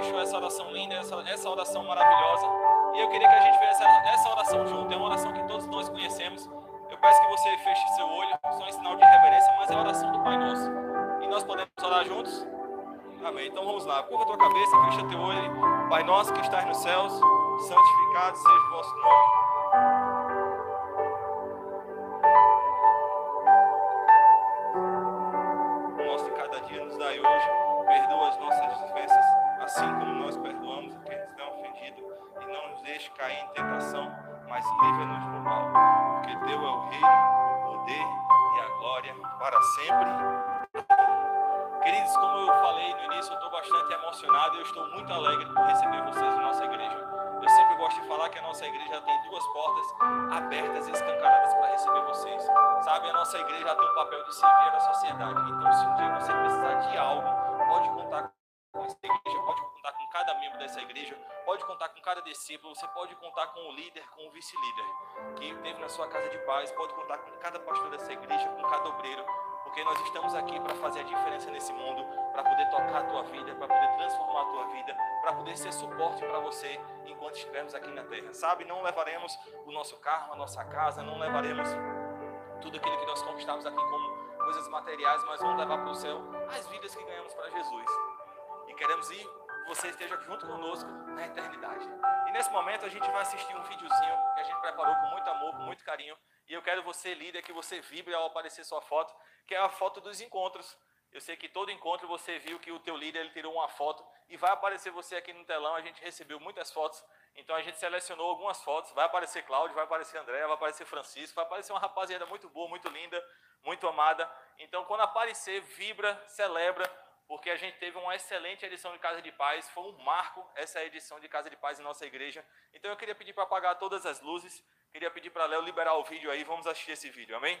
deixou essa oração linda, essa, essa oração maravilhosa. E eu queria que a gente fizesse essa, essa oração junto. É uma oração que todos nós conhecemos. Eu peço que você feche seu olho, só em sinal de reverência, mas é a oração do Pai Nosso. E nós podemos orar juntos? Amém. Então vamos lá. Curva tua cabeça, fecha teu olho. Pai nosso que estás nos céus, santificado seja o vosso nome. Cair em tentação, mas livra-nos do mal. Porque teu é o reino, o poder e a glória para sempre. Queridos, como eu falei no início, eu estou bastante emocionado e eu estou muito alegre por receber vocês na nossa igreja. Eu sempre gosto de falar que a nossa igreja tem duas portas abertas e escancaradas para receber vocês. Sabe, a nossa igreja tem um papel de servir a sociedade. Então, se um dia você precisar de algo, pode contar com essa igreja, pode contar com cada membro dessa igreja, pode contar com cada discípulo, você pode contar com o líder, com o vice-líder que teve na sua casa de paz, pode contar com cada pastor dessa igreja, com cada obreiro, porque nós estamos aqui para fazer a diferença nesse mundo, para poder tocar a tua vida, para poder transformar a tua vida, para poder ser suporte para você enquanto estivermos aqui na terra. Sabe, não levaremos o nosso carro, a nossa casa, não levaremos tudo aquilo que nós conquistamos aqui como coisas materiais, mas vamos levar para o céu as vidas que ganhamos para Jesus. E queremos ir, você esteja junto conosco na eternidade. E nesse momento a gente vai assistir um videozinho que a gente preparou com muito amor, com muito carinho. E eu quero você, líder, que você vibre ao aparecer sua foto, que é a foto dos encontros. Eu sei que todo encontro você viu que o teu líder ele tirou uma foto e vai aparecer você aqui no telão. A gente recebeu muitas fotos, então a gente selecionou algumas fotos. Vai aparecer Cláudio, vai aparecer André, vai aparecer Francisco, vai aparecer uma rapaziada muito boa, muito linda, muito amada. Então quando aparecer, vibra, celebra, porque a gente teve uma excelente edição de Casa de Paz. Foi um marco essa edição de Casa de Paz em nossa igreja. Então eu queria pedir para apagar todas as luzes. Queria pedir para Léo liberar o vídeo aí. Vamos assistir esse vídeo, amém?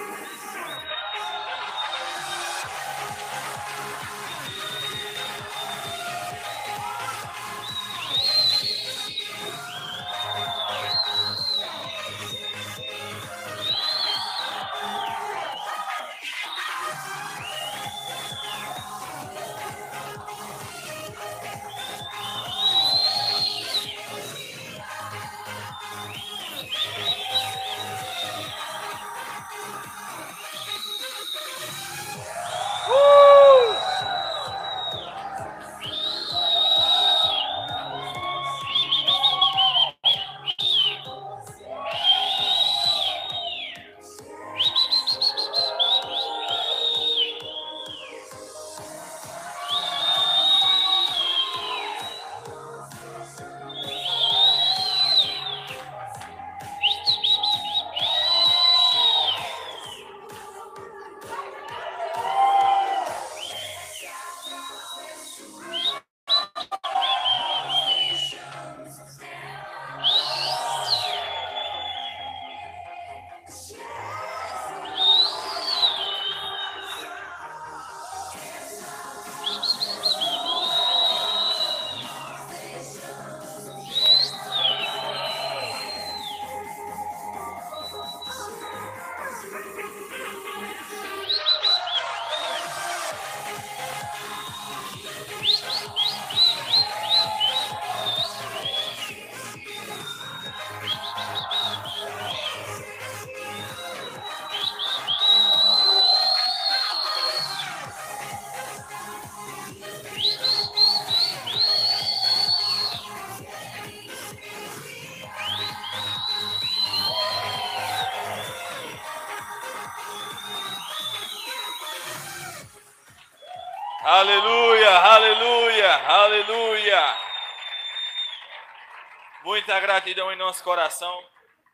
aleluia. Muita gratidão em nosso coração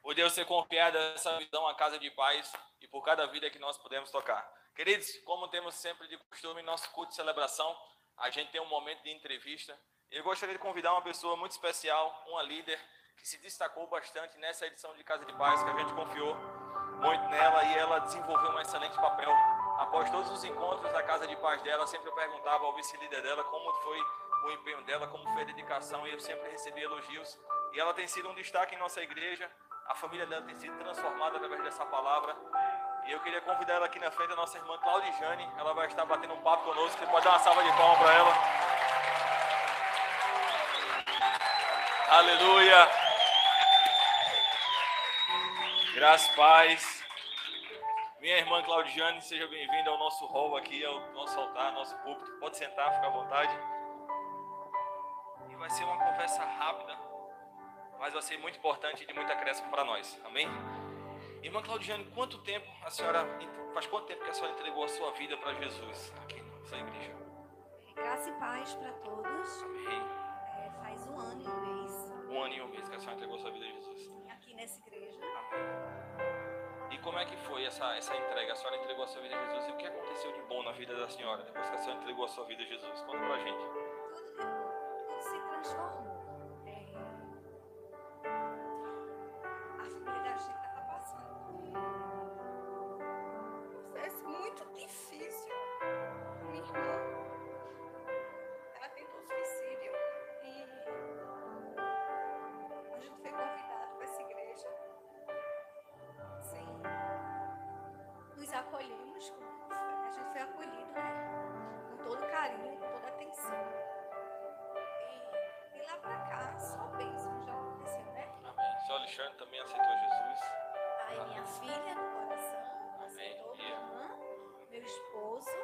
por Deus ter confiado essa visão à casa de paz e por cada vida que nós podemos tocar. Queridos, como temos sempre de costume em nosso culto de celebração, a gente tem um momento de entrevista. Eu gostaria de convidar uma pessoa muito especial, uma líder que se destacou bastante nessa edição de Casa de Paz, que a gente confiou muito nela e ela desenvolveu um excelente papel. Após todos os encontros da Casa de Paz dela, sempre eu perguntava ao vice-líder dela como foi o empenho dela, como foi a dedicação e eu sempre recebi elogios. E ela tem sido um destaque em nossa igreja. A família dela tem sido transformada através dessa palavra. E eu queria convidar ela aqui na frente, a nossa irmã Claudijane. Ela vai estar batendo um papo conosco. Você pode dar uma salva de palmas para ela. Aleluia. Graças, paz. Minha irmã Claudiane, seja bem-vinda ao nosso hall aqui, ao nosso altar, ao nosso púlpito. Pode sentar, fica à vontade. Vai ser uma conversa rápida, mas vai ser muito importante e de muito acréscimo para nós. Amém? Irmã Claudiane, quanto tempo a senhora, faz quanto tempo que a senhora entregou a sua vida para Jesus aqui nessa igreja? Graça e paz para todos. Amém. É, faz um ano e um mês Um ano e um mês que a senhora entregou a sua vida a Jesus. aqui nessa igreja. Amém. E como é que foi essa, essa entrega? A senhora entregou a sua vida a Jesus e o que aconteceu de bom na vida da senhora depois que a senhora entregou a sua vida a Jesus? Conta pra gente. Tudo, tudo Alexandre também aceitou Jesus. Aí minha filha do coração aceitou minha irmã, meu esposo.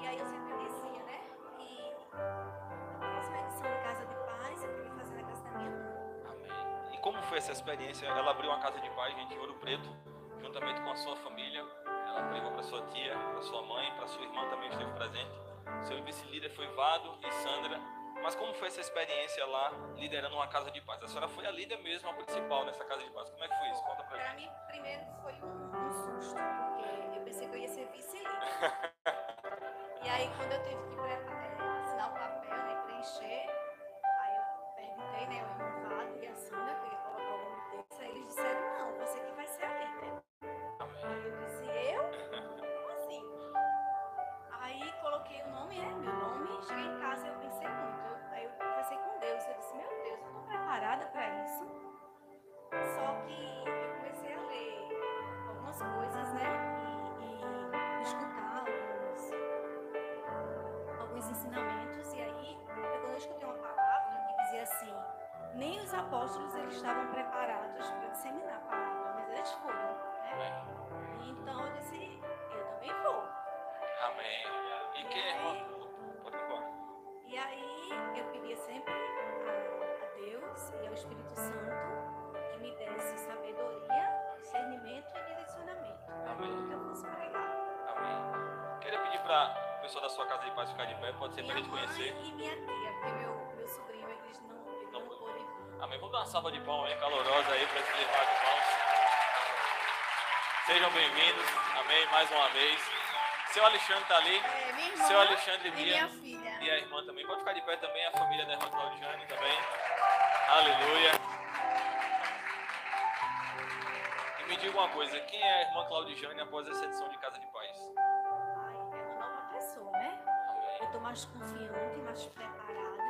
E aí eu sempre dizia, né? E a próxima edição de Casa de Paz eu queria fazer na casa da minha mãe. Amém. E como foi essa experiência? Ela abriu uma casa de paz, gente, em Ouro Preto, juntamente com a sua família. Ela pregou para sua tia, para sua mãe, para sua irmã também esteve presente. Seu vice-líder foi Vado e Sandra. Mas como foi essa experiência lá, liderando uma casa de paz? A senhora foi a líder mesmo, a principal nessa casa de paz. Como é que foi isso? Conta pra Pra gente. mim, primeiro foi um, um susto, porque eu pensei que eu ia ser vice-líder. e aí, quando eu tive que preparar, alguns ensinamentos. E aí, eu, quando eu escutei uma palavra que dizia assim: nem os apóstolos eles estavam preparados para disseminar a palavra, mas eles foram, né? Amém. Então eu disse: eu também vou. Amém. E quem é? Pode embora. E aí eu pedia sempre a, a Deus e ao Espírito Santo que me desse sabedoria, discernimento e direcionamento para que eu fosse pregar. Amém. Para o pessoal da sua casa de paz ficar de pé, pode ser para a gente conhecer. e minha tia, porque meu, meu sobrinho eles não, ele Não não, vir. Amém. Vamos dar uma salva de palmas aí, calorosa aí para esses irmãos irmãos. Sejam bem-vindos. Amém. Mais uma vez. Seu Alexandre está ali. É, minha irmã Seu Alexandre e minha filha. E a irmã também. Pode ficar de pé também. A família da irmã Claudiane também. Aleluia. E me diga uma coisa. Quem é a irmã Claudiane após essa edição de Casa de Paz? Mais confiante, mais preparada.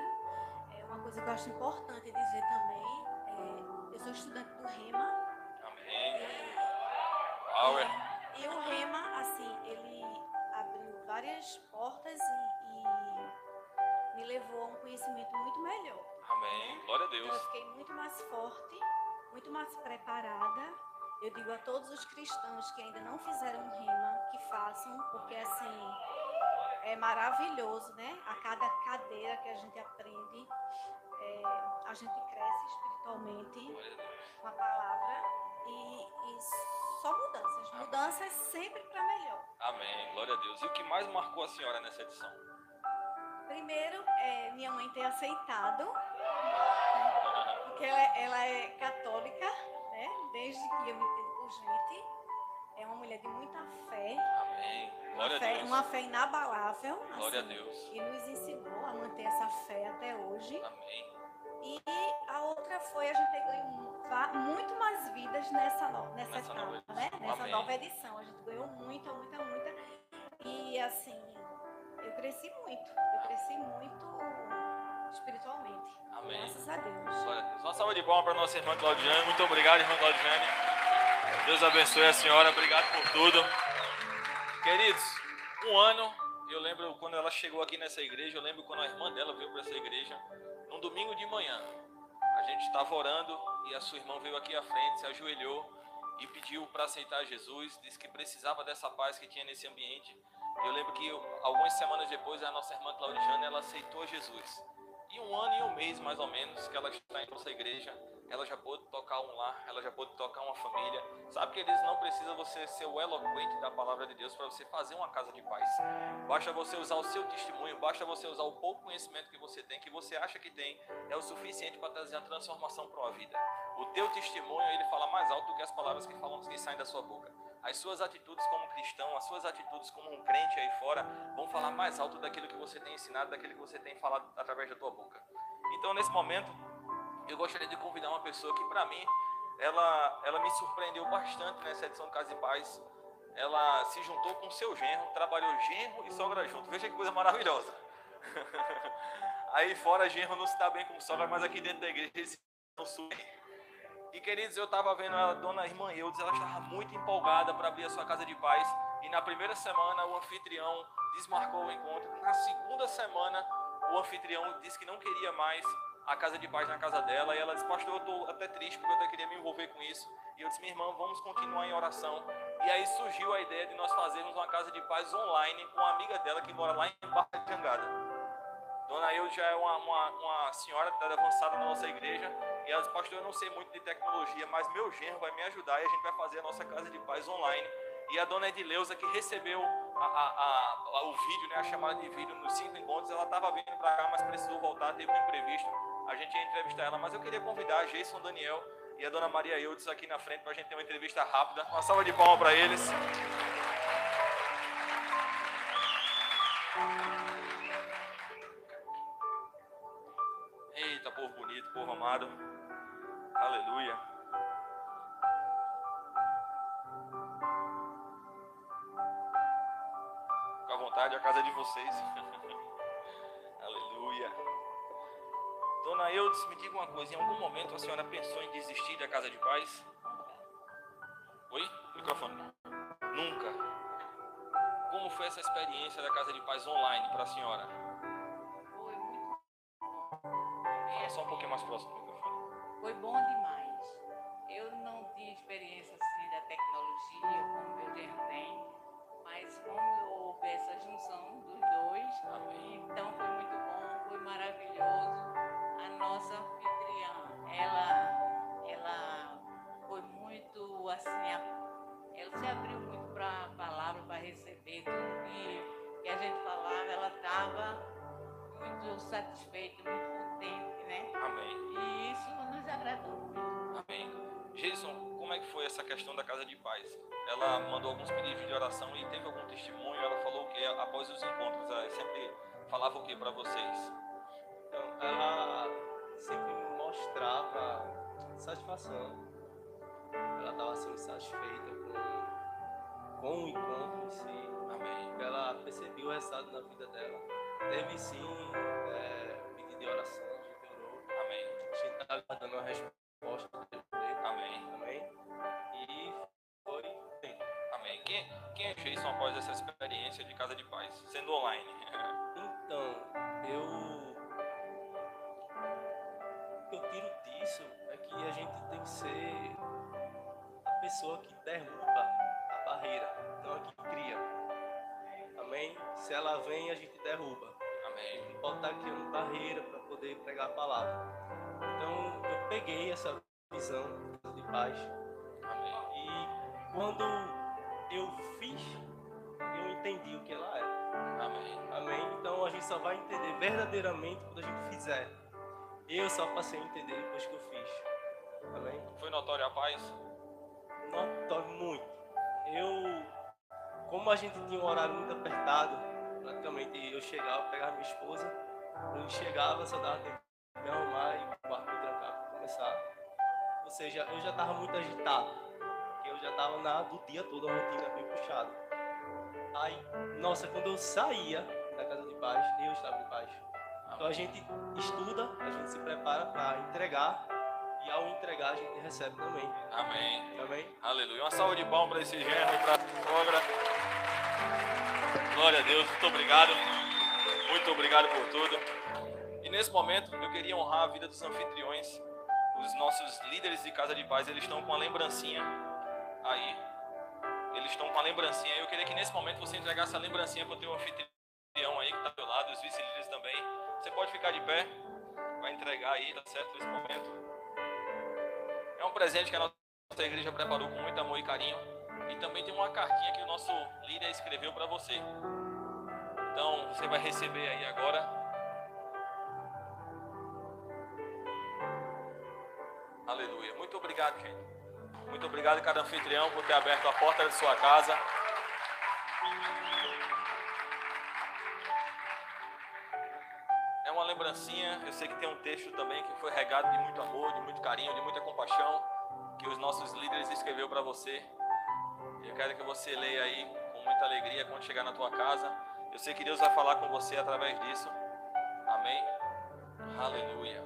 É uma coisa que eu acho importante dizer também. é, eu sou estudante do REMA. Amém. e Power. E o Rema, assim, ele abriu várias portas e, e me levou a um conhecimento muito melhor. Amém. Glória a Então, eu Deus. fiquei muito mais forte, muito mais preparada. Eu digo a todos os cristãos que ainda não fizeram Rema, que façam, porque assim, é maravilhoso, né? A cada cadeira que a gente aprende, é, a gente cresce espiritualmente com a palavra e, e só mudanças. Mudanças sempre para melhor. Amém. Glória a Deus. E o que mais marcou a senhora nessa edição? Primeiro, é, minha mãe ter aceitado, porque ela, ela é católica, né? Desde que eu me entendo por gente. É uma mulher de muita fé, Amém. Uma Glória a fé, Deus. uma fé inabalável. Glória a assim, Deus. E nos ensinou a manter essa fé até hoje. Amém. E a outra foi a gente ter ganho muito mais vidas nessa, no- nessa, Nessa etapa, nova né? Nessa Amém. nova edição. A gente ganhou muita, muita, muita. E assim, eu cresci muito. Eu cresci muito espiritualmente. Amém. Graças a Deus. Glória a Deus. Uma salva de palmas para nossa irmã Claudiane. Muito obrigado, irmã Claudiane. Deus abençoe a senhora. Obrigado por tudo. Queridos, um ano, eu lembro quando ela chegou aqui nessa igreja, eu lembro quando a irmã dela veio para essa igreja, num domingo de manhã. A gente estava orando e a sua irmã veio aqui à frente, se ajoelhou e pediu para aceitar Jesus, disse que precisava dessa paz que tinha nesse ambiente. Eu lembro que algumas semanas depois a nossa irmã Claudiane ela aceitou Jesus. E um ano e um mês, mais ou menos, que ela está em nossa igreja, ela já pôde tocar um lar, ela já pôde tocar uma família. Sabe que eles não precisa você ser o eloquente da palavra de Deus para você fazer uma casa de paz. Basta você usar o seu testemunho, basta você usar o pouco conhecimento que você tem, que você acha que tem, é o suficiente para trazer a transformação para uma vida. O teu testemunho, ele fala mais alto do que as palavras que falam que saem da sua boca. As suas atitudes como cristão, as suas atitudes como um crente aí fora, vão falar mais alto daquilo que você tem ensinado, daquilo que você tem falado através da tua boca. Então, nesse momento, eu gostaria de convidar uma pessoa que, para mim, ela, ela me surpreendeu bastante nessa edição do Casa de Paz. Ela se juntou com seu genro, trabalhou genro e sogra junto. Veja que coisa maravilhosa. Aí fora, genro não se dá bem com sogra, mas aqui dentro da igreja eles dão super. E queridos, eu estava vendo a dona irmã Eudes, ela estava muito empolgada para abrir a sua casa de paz. E na primeira semana o anfitrião desmarcou o encontro. Na segunda semana o anfitrião disse que não queria mais a casa de paz na casa dela. E ela disse, pastor, eu estou até triste porque eu até queria me envolver com isso. E eu disse, minha irmã, vamos continuar em oração. E aí surgiu a ideia de nós fazermos uma casa de paz online com uma amiga dela que mora lá em Barra de Jangada. Dona Eudes já é uma, uma, uma senhora idade avançada na nossa igreja. E ela disse, pastor, eu não sei muito de tecnologia, mas meu genro vai me ajudar e a gente vai fazer a nossa casa de paz online. E a dona Edileuza, que recebeu a, a- a- o vídeo, né, a chamada de vídeo nos cinco encontros, ela estava vindo para cá, mas precisou voltar, teve um imprevisto. A gente ia entrevistar ela, mas eu queria convidar a Jason Daniel e a dona Maria Eudes aqui na frente para a gente ter uma entrevista rápida. Uma salva de palmas para eles. Eita, povo bonito, povo amado. Aleluia. Fica à vontade, a casa é de vocês. Dona Eudes, me diga uma coisa: em algum momento a senhora pensou em desistir da casa de paz? Oi? Microfone. Nunca. Como foi essa experiência da casa de paz online para a senhora? Foi muito Fala só um pouquinho mais próximo do microfone. Foi bom demais. Essa questão da casa de paz? Ela mandou alguns pedidos de oração e teve algum testemunho? Ela falou que após os encontros? Ela sempre falava o que para vocês? Então, ela sempre mostrava satisfação. Ela estava sempre satisfeita com, com o encontro em si. Amém. Ela percebeu o resultado na vida dela. Teve sim é, pedido de oração, Quem, é Jason após essa experiência de casa de paz, sendo online? Então, eu. O que eu tiro disso é que a gente tem que ser a pessoa que derruba a barreira, não a que cria. Amém? Se ela vem, a gente derruba. A Amém. gente não pode estar criando barreira para poder pregar a palavra. Então, eu peguei essa visão de paz Amém. e quando eu fiz, eu entendi o que ela era. Amém. Amém? Então a gente só vai entender verdadeiramente quando a gente fizer. Eu só passei a entender depois que eu fiz. Amém? Foi notório a paz? Notório muito. Eu, como a gente tinha um horário muito apertado, praticamente eu chegava, pegava minha esposa, quando chegava só dava tempo de me arrumar e o me trancar começar. Ou seja, eu já estava muito agitado, eu já estava na do dia todo, a rotina bem puxada. Aí, nossa, quando eu saía da casa de paz, eu estava em paz. Então a gente estuda, a gente se prepara para entregar e ao entregar a gente recebe também. Amém. Amém? Aleluia. Uma salva de palmas para esse genro, para a sogra. Glória a Deus. Muito obrigado. Muito obrigado por tudo. E nesse momento eu queria honrar a vida dos anfitriões, os nossos líderes de casa de paz. Eles estão com uma lembrancinha aí. Eles estão com a lembrancinha. Eu queria que nesse momento você entregasse a lembrancinha para o teu anfitrião aí que está do lado, os vice-líderes também. Você pode ficar de pé. Vai entregar aí, tá certo? Nesse momento. É um presente que a nossa igreja preparou com muito amor e carinho. E também tem uma cartinha que o nosso líder escreveu para você. Então, você vai receber aí agora. Aleluia. Muito obrigado, gente. Muito obrigado, cada anfitrião, por ter aberto a porta da sua casa. É uma lembrancinha. Eu sei que tem um texto também que foi regado de muito amor, de muito carinho, de muita compaixão, que os nossos líderes escreveu para você. Eu quero que você leia aí com muita alegria quando chegar na tua casa. Eu sei que Deus vai falar com você através disso. Amém. Aleluia.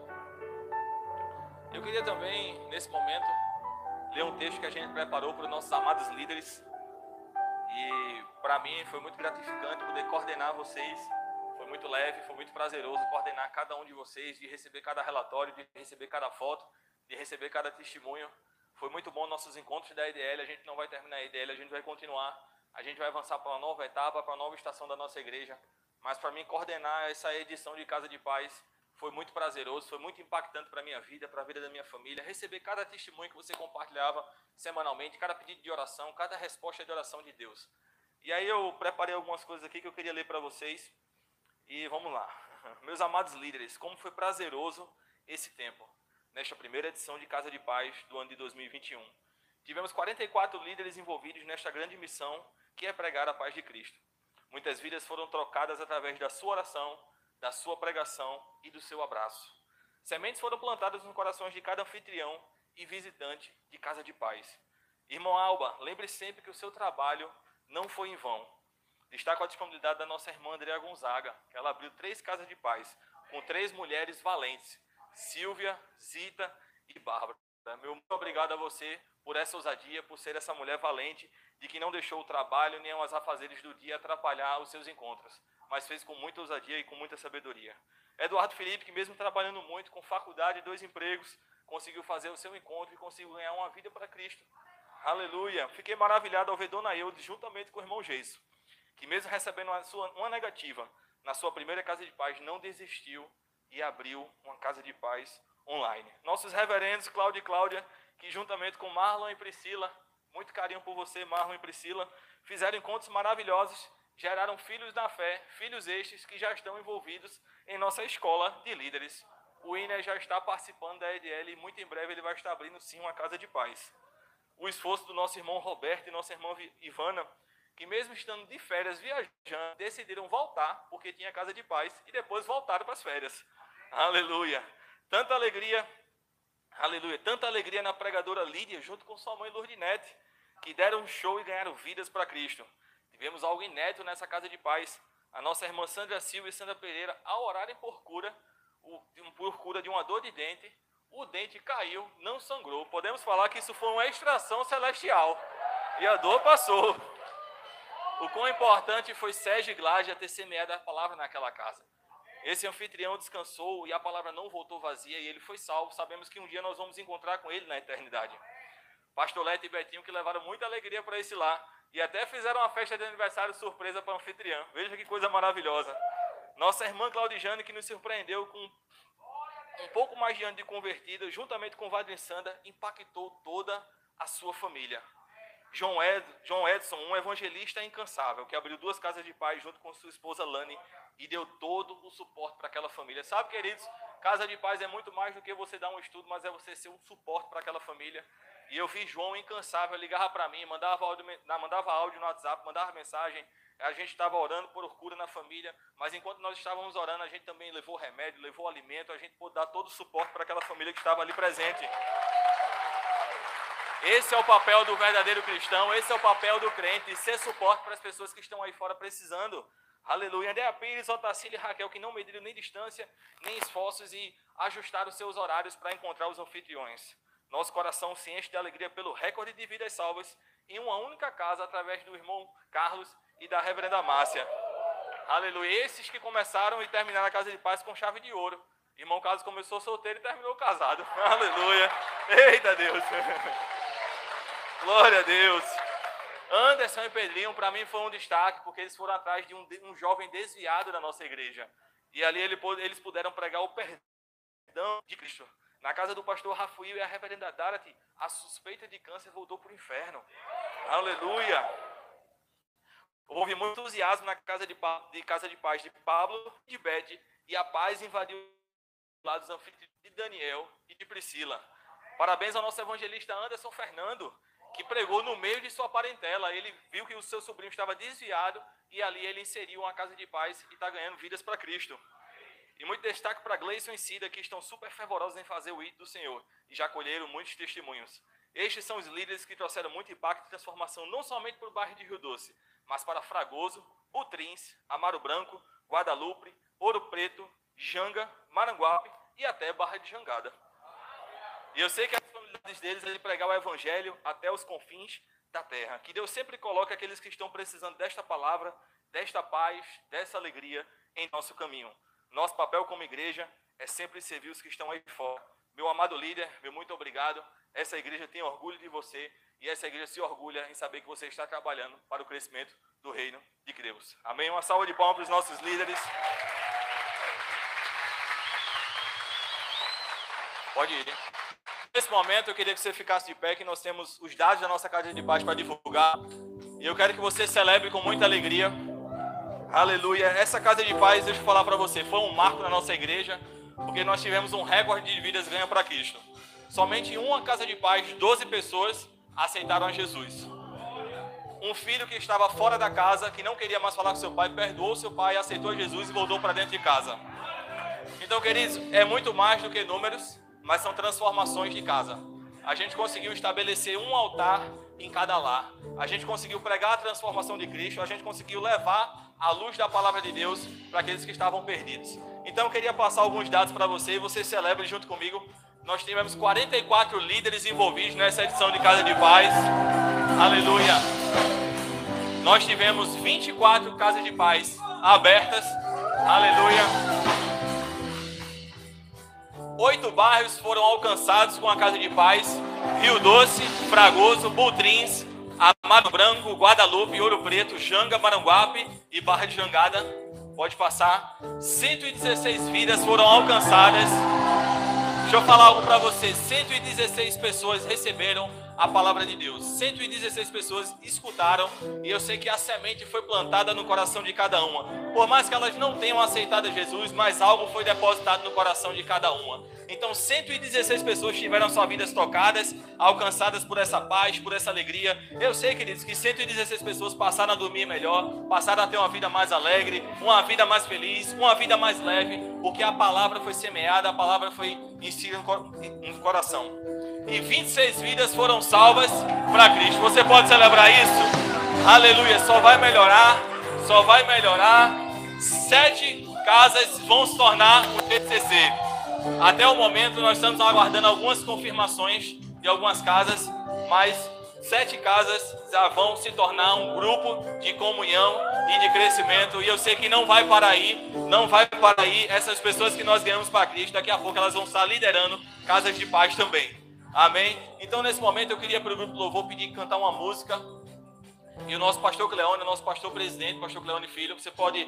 Eu queria também, nesse momento, ler um texto que a gente preparou para os nossos amados líderes. E para mim foi muito gratificante poder coordenar vocês. Foi muito leve, foi muito prazeroso coordenar cada um de vocês, de receber cada relatório, de receber cada foto, de receber cada testemunho. Foi muito bom nossos encontros da IDL. A gente não vai terminar a IDL, a gente vai continuar. A gente vai avançar para uma nova etapa, para uma nova estação da nossa igreja. Mas para mim coordenar essa edição de Casa de Paz foi muito prazeroso, foi muito impactante para a minha vida, para a vida da minha família. Receber cada testemunho que você compartilhava semanalmente, cada pedido de oração, cada resposta de oração de Deus. E aí eu preparei algumas coisas aqui que eu queria ler para vocês. E vamos lá. Meus amados líderes, como foi prazeroso esse tempo, nesta primeira edição de Casa de Paz do ano de 2021. Tivemos 44 líderes envolvidos nesta grande missão, que é pregar a paz de Cristo. Muitas vidas foram trocadas através da sua oração, da sua pregação e do seu abraço. Sementes foram plantadas nos corações de cada anfitrião e visitante de Casa de Paz. Irmão Alba, lembre sempre que o seu trabalho não foi em vão. Destaco a disponibilidade da nossa irmã Andrea Gonzaga, que ela abriu três casas de paz, com três mulheres valentes, Silvia, Zita e Bárbara. Meu muito obrigado a você por essa ousadia, por ser essa mulher valente, de que não deixou o trabalho nem os afazeres do dia atrapalhar os seus encontros, mas fez com muita ousadia e com muita sabedoria. Eduardo Felipe, que mesmo trabalhando muito, com faculdade e dois empregos, conseguiu fazer o seu encontro e conseguiu ganhar uma vida para Cristo. Aleluia. Fiquei maravilhado ao ver Dona Eude juntamente com o irmão Geiso, que mesmo recebendo uma, sua, uma negativa na sua primeira casa de paz, não desistiu e abriu uma casa de paz online. Nossos reverendos, Cláudio e Cláudia, que juntamente com Marlon e Priscila, muito carinho por você, Marlon e Priscila, fizeram encontros maravilhosos, geraram filhos da fé, filhos estes que já estão envolvidos em nossa escola de líderes. O Iner já está participando da EDL e muito em breve ele vai estar abrindo sim uma casa de paz. O esforço do nosso irmão Roberto e nossa irmã Ivana, que mesmo estando de férias viajando, decidiram voltar porque tinha casa de paz e depois voltaram para as férias. Aleluia. Tanta alegria, aleluia, tanta alegria na pregadora Lídia, junto com sua mãe Lourdinete, que deram um show e ganharam vidas para Cristo. Tivemos algo inédito nessa casa de paz. A nossa irmã Sandra Silva e Sandra Pereira, ao orarem por cura, por cura de uma dor de dente, o dente caiu, não sangrou. Podemos falar que isso foi uma extração celestial. E a dor passou. O quão importante foi Sérgio Glage ter semeado a palavra naquela casa. Esse anfitrião descansou e a palavra não voltou vazia e ele foi salvo. Sabemos que um dia nós vamos encontrar com ele na eternidade. Pastor Leto e Betinho que levaram muita alegria para esse lar e até fizeram uma festa de aniversário surpresa para o anfitrião. Veja que coisa maravilhosa. Nossa irmã Claudijane que nos surpreendeu com um pouco mais de ano de convertida, juntamente com Vadrin Sanda, impactou toda a sua família. João, Ed, João Edson, um evangelista incansável, que abriu duas casas de paz junto com sua esposa Lani e deu todo o suporte para aquela família. Sabe, queridos, casa de paz é muito mais do que você dar um estudo, mas é você ser um suporte para aquela família. E eu vi João incansável, ligava para mim, mandava áudio, mandava áudio no WhatsApp, mandava mensagem. A gente estava orando por cura na família, mas enquanto nós estávamos orando, a gente também levou remédio, levou alimento, a gente pôde dar todo o suporte para aquela família que estava ali presente. Esse é o papel do verdadeiro cristão, esse é o papel do crente, ser suporte para as pessoas que estão aí fora precisando. Aleluia. Andréa Pires, Otacília e Raquel, que não mediram nem distância, nem esforços e ajustaram seus horários para encontrar os anfitriões. Nosso coração se enche de alegria pelo recorde de vidas salvas em uma única casa, através do irmão Carlos e da reverenda Márcia. Aleluia. Esses que começaram e terminaram a casa de paz com chave de ouro. Irmão Carlos começou solteiro e terminou casado. Aleluia. Eita Deus. Glória a Deus. Anderson e Pedrinho, para mim, foi um destaque, porque eles foram atrás de um, um jovem desviado da nossa igreja. E ali ele, eles puderam pregar o perdão de Cristo. Na casa do pastor Rafael e a reverenda Dorothy, a suspeita de câncer voltou para o inferno. Aleluia. Houve muito entusiasmo na casa de, de, casa de paz de Pablo e de Bede, e a paz invadiu os lados de Daniel e de Priscila. Parabéns ao nosso evangelista Anderson Fernando, que pregou no meio de sua parentela. Ele viu que o seu sobrinho estava desviado e ali ele inseriu uma casa de paz e está ganhando vidas para Cristo. E muito destaque para Gleison e Cida, que estão super fervorosos em fazer o hito do Senhor e já colheram muitos testemunhos. Estes são os líderes que trouxeram muito impacto e transformação não somente para o bairro de Rio Doce, mas para Fragoso, Butrins, Amaro Branco, Guadalupe, Ouro Preto, Janga, Maranguape e até Barra de Jangada. E eu sei que as familiares deles ele pregar o evangelho até os confins da terra. Que Deus sempre coloque aqueles que estão precisando desta palavra, desta paz, dessa alegria em nosso caminho. Nosso papel como igreja é sempre servir os que estão aí fora. Meu amado líder, meu muito obrigado. Essa igreja tem orgulho de você e essa igreja se orgulha em saber que você está trabalhando para o crescimento do reino de Deus. Amém? Uma salva de palmas para os nossos líderes. Pode ir. Nesse momento, eu queria que você ficasse de pé, que nós temos os dados da nossa casa de paz para divulgar. E eu quero que você celebre com muita alegria. Aleluia. Essa casa de paz, deixa eu falar para você, foi um marco na nossa igreja, porque nós tivemos um recorde de vidas ganhas para Cristo. Somente em uma casa de paz, 12 pessoas aceitaram a Jesus. Um filho que estava fora da casa, que não queria mais falar com seu pai, perdoou seu pai, aceitou Jesus e voltou para dentro de casa. Então, queridos, é muito mais do que números mas são transformações de casa. A gente conseguiu estabelecer um altar em cada lar. A gente conseguiu pregar a transformação de Cristo, a gente conseguiu levar a luz da palavra de Deus para aqueles que estavam perdidos. Então eu queria passar alguns dados para você e você celebre junto comigo. Nós tivemos 44 líderes envolvidos nessa edição de Casa de Paz. Aleluia. Nós tivemos 24 casas de paz abertas. Aleluia. Oito bairros foram alcançados com a Casa de Paz: Rio Doce, Fragoso, Bultrins, Amaro Branco, Guadalupe, Ouro Preto, Janga, Maranguape e Barra de Jangada. Pode passar. 116 vidas foram alcançadas. Deixa eu falar algo para você. 116 pessoas receberam a palavra de Deus. 116 pessoas escutaram e eu sei que a semente foi plantada no coração de cada uma. Por mais que elas não tenham aceitado Jesus, mas algo foi depositado no coração de cada uma. Então 116 pessoas tiveram suas vidas tocadas, alcançadas por essa paz, por essa alegria. Eu sei, queridos, que 116 pessoas passaram a dormir melhor, passaram a ter uma vida mais alegre, uma vida mais feliz, uma vida mais leve, porque a palavra foi semeada, a palavra foi insistida no coração e 26 vidas foram salvas para Cristo. Você pode celebrar isso? Aleluia, só vai melhorar, só vai melhorar. Sete casas vão se tornar um TCC. Até o momento nós estamos aguardando algumas confirmações de algumas casas, mas sete casas já vão se tornar um grupo de comunhão e de crescimento. E eu sei que não vai parar aí, não vai parar aí. Essas pessoas que nós ganhamos para Cristo, daqui a pouco elas vão estar liderando casas de paz também. Amém? Então, nesse momento, eu queria para o grupo Louvor pedir cantar uma música. E o nosso pastor Cleone, o nosso pastor presidente, pastor Cleone Filho, você pode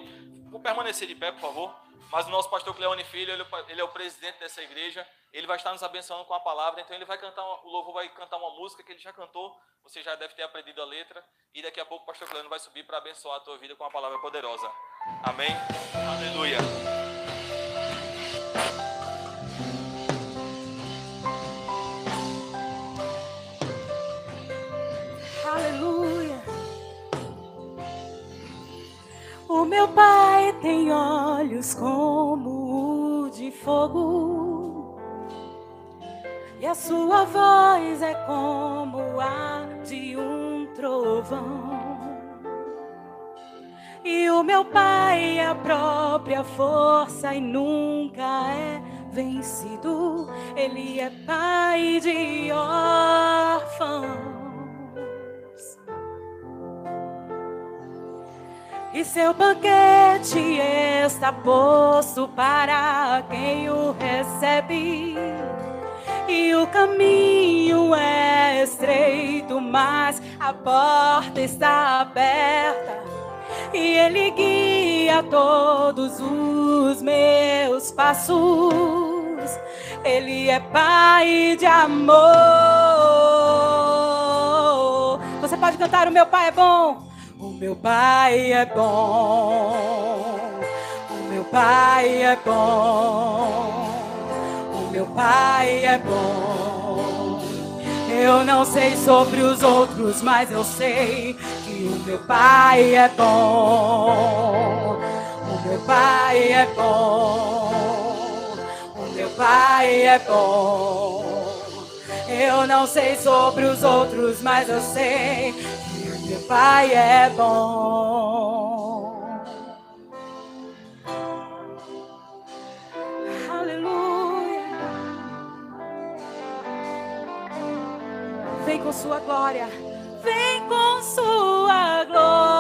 permanecer de pé, por favor. Mas o nosso pastor Cleone Filho, ele, é o presidente dessa igreja. Ele vai estar nos abençoando com a palavra. Então ele vai cantar, o louvor vai cantar uma música que ele já cantou. Você já deve ter aprendido a letra. E daqui a pouco o pastor Cleano vai subir para abençoar a tua vida com uma palavra poderosa. Amém? Aleluia. O meu pai tem olhos como o de fogo, e a sua voz é como a de um trovão. E o meu pai é a própria força e nunca é vencido. Ele é pai de órfãos. E seu banquete está posto para quem o recebe. E o caminho é estreito, mas a porta está aberta. E ele guia todos os meus passos. Ele é pai de amor. Você pode cantar: O meu pai é bom. O meu pai é bom. O meu pai é bom. O meu pai é bom. Eu não sei sobre os outros, mas eu sei que o meu pai é bom. O meu pai é bom. O meu pai é bom. Eu não sei sobre os outros, mas eu sei meu pai é bom. Aleluia. Vem com sua glória. Vem com sua glória.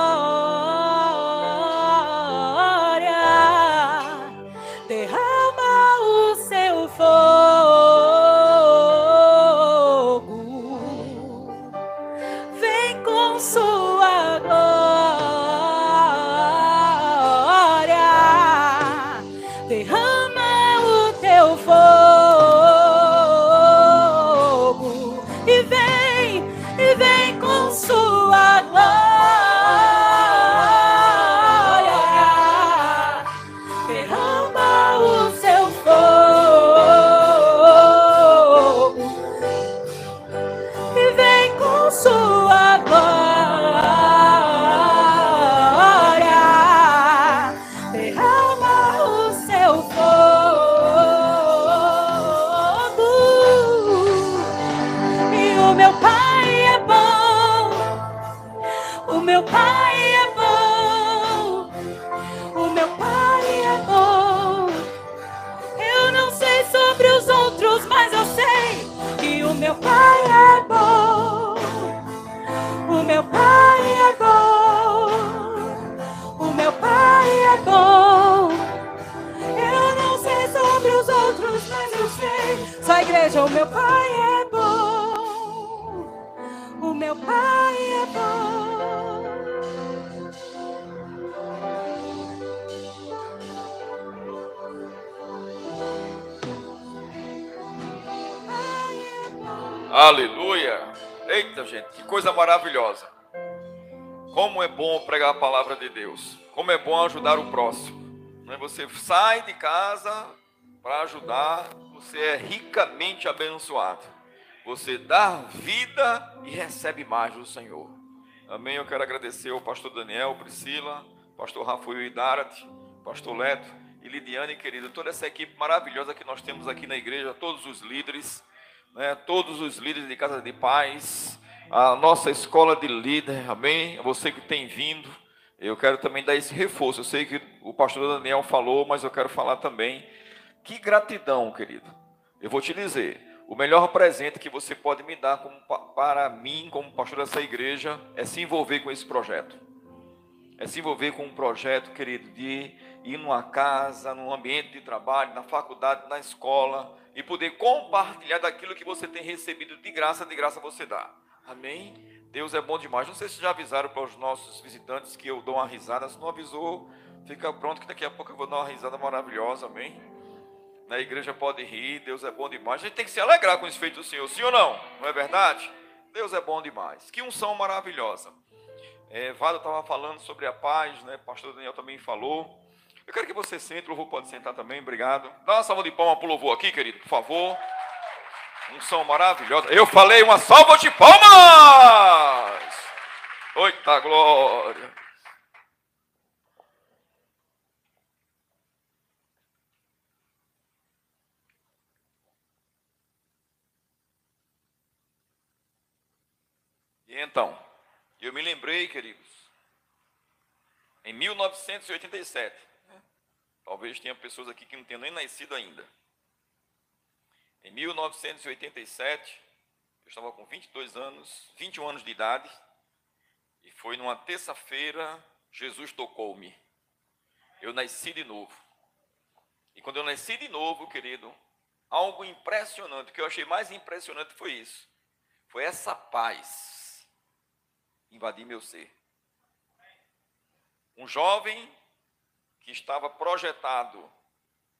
Coisa maravilhosa. Como é bom pregar a palavra de Deus. Como é bom ajudar o próximo. Né? Você sai de casa para ajudar, você é ricamente abençoado. Você dá vida e recebe mais do Senhor. Amém. Eu quero agradecer ao pastor Daniel, Priscila, pastor Rafael Idarat, pastor Leto e Lidiane, querida, toda essa equipe maravilhosa que nós temos aqui na igreja, todos os líderes né, todos os líderes de casa de paz, a nossa escola de líder, amém? Você que tem vindo, eu quero também dar esse reforço. Eu sei que o pastor Daniel falou, mas eu quero falar também. Que gratidão, querido. Eu vou te dizer, o melhor presente que você pode me dar como, pa- para mim, como pastor dessa igreja, é se envolver com esse projeto. É se envolver com um projeto, querido, de ir numa casa, num ambiente de trabalho, na faculdade, na escola, e poder compartilhar daquilo que você tem recebido de graça, de graça você dá. Amém? Deus é bom demais. Não sei se já avisaram para os nossos visitantes que eu dou uma risada. Se não avisou, fica pronto que daqui a pouco eu vou dar uma risada maravilhosa. Amém? Na igreja pode rir, Deus é bom demais. A gente tem que se alegrar com os feitos do Senhor, sim ou não? Não é verdade? Deus é bom demais. Que unção maravilhosa. É, Vada estava falando sobre a paz, né? Pastor Daniel também falou. Eu quero que você sente, o louvor pode sentar também, obrigado. Dá uma salva de palmas para o louvor aqui, querido, por favor. Unção maravilhosa. Eu falei uma salva de palmas! Oita glória! E então, eu me lembrei, queridos, em 1987, né? talvez tenha pessoas aqui que não tenham nem nascido ainda. Em 1987, eu estava com 22 anos, 21 anos de idade, e foi numa terça-feira, Jesus tocou-me. Eu nasci de novo. E quando eu nasci de novo, querido, algo impressionante, o que eu achei mais impressionante foi isso. Foi essa paz invadir meu ser. Um jovem que estava projetado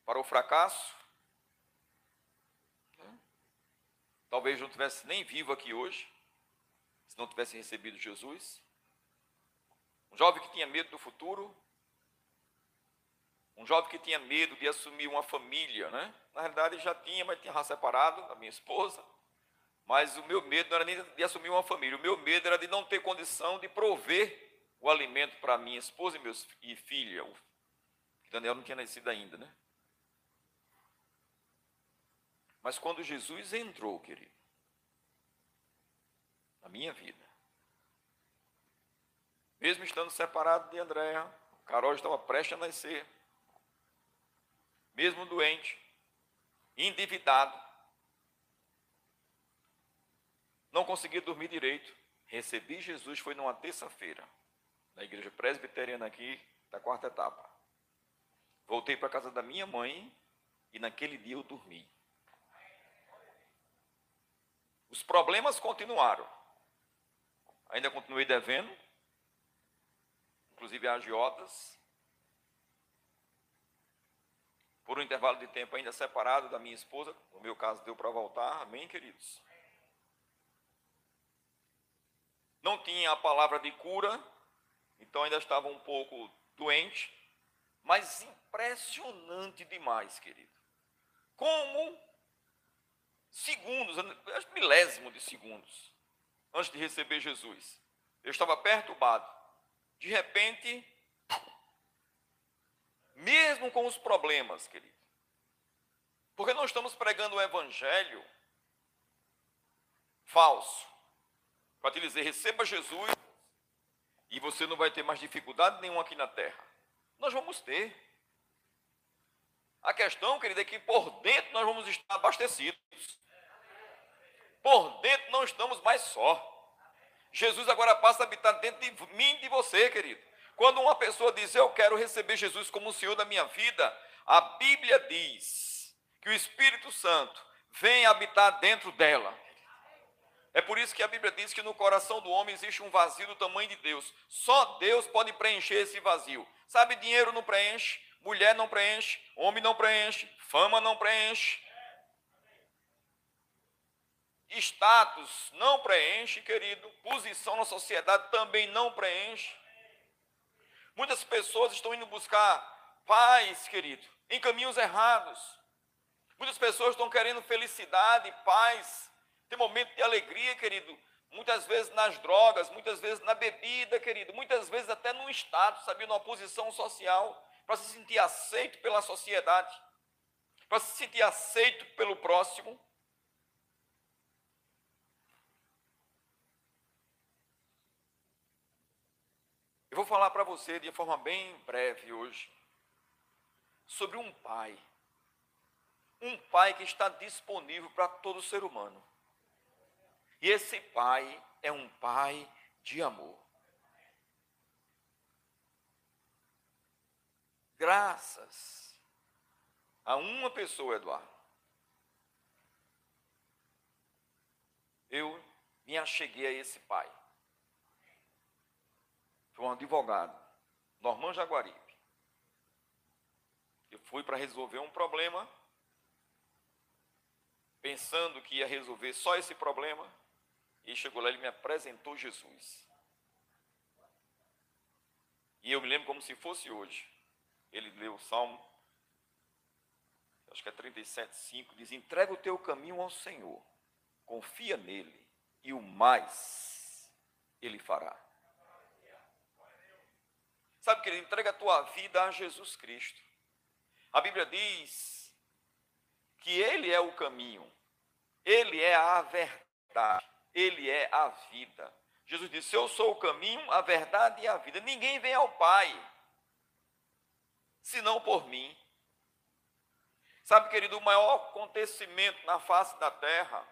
para o fracasso, né? Talvez não tivesse nem vivo aqui hoje, se não tivesse recebido Jesus. Um jovem que tinha medo do futuro, um jovem que tinha medo de assumir uma família, né? Na realidade já tinha, mas tinha separado da minha esposa. Mas o meu medo não era nem de assumir uma família, o meu medo era de não ter condição de prover o alimento para minha esposa e meus e filha. O Daniel não tinha nascido ainda, né? Mas quando Jesus entrou, querido, na minha vida, mesmo estando separado de Andréa, Carol estava prestes a nascer, mesmo doente, endividado, não conseguia dormir direito. Recebi Jesus, foi numa terça-feira, na igreja presbiteriana aqui, da quarta etapa. Voltei para a casa da minha mãe e naquele dia eu dormi. Os problemas continuaram. Ainda continuei devendo, inclusive agiotas. Por um intervalo de tempo ainda separado da minha esposa, no meu caso deu para voltar, amém, queridos? Não tinha a palavra de cura, então ainda estava um pouco doente, mas impressionante demais, querido. Como segundos, milésimo de segundos, antes de receber Jesus, eu estava perturbado. De repente, mesmo com os problemas, querido, porque nós estamos pregando o evangelho falso, para te dizer, receba Jesus e você não vai ter mais dificuldade nenhuma aqui na terra. Nós vamos ter. A questão, querido, é que por dentro nós vamos estar abastecidos. Por dentro não estamos mais só. Jesus agora passa a habitar dentro de mim e de você, querido. Quando uma pessoa diz, eu quero receber Jesus como o Senhor da minha vida, a Bíblia diz que o Espírito Santo vem habitar dentro dela. É por isso que a Bíblia diz que no coração do homem existe um vazio do tamanho de Deus. Só Deus pode preencher esse vazio. Sabe, dinheiro não preenche, mulher não preenche, homem não preenche, fama não preenche. Status não preenche, querido. Posição na sociedade também não preenche. Muitas pessoas estão indo buscar paz, querido, em caminhos errados. Muitas pessoas estão querendo felicidade, paz, tem momento de alegria, querido, muitas vezes nas drogas, muitas vezes na bebida, querido, muitas vezes até num status, sabia, numa posição social, para se sentir aceito pela sociedade, para se sentir aceito pelo próximo. Eu vou falar para você de forma bem breve hoje sobre um pai. Um pai que está disponível para todo ser humano. E esse pai é um pai de amor. Graças a uma pessoa, Eduardo, eu me acheguei a esse pai. Foi um advogado, Norman Jaguaribe. Eu fui para resolver um problema pensando que ia resolver só esse problema, e chegou lá, ele me apresentou Jesus. E eu me lembro como se fosse hoje. Ele leu o Salmo, acho que é 37, 5, diz: entrega o teu caminho ao Senhor, confia nele, e o mais ele fará. Sabe, querido, entrega a tua vida a Jesus Cristo. A Bíblia diz que Ele é o caminho, Ele é a verdade, Ele é a vida. Jesus disse: Eu sou o caminho, a verdade e a vida. Ninguém vem ao Pai senão por mim. Sabe, querido, o maior acontecimento na face da terra,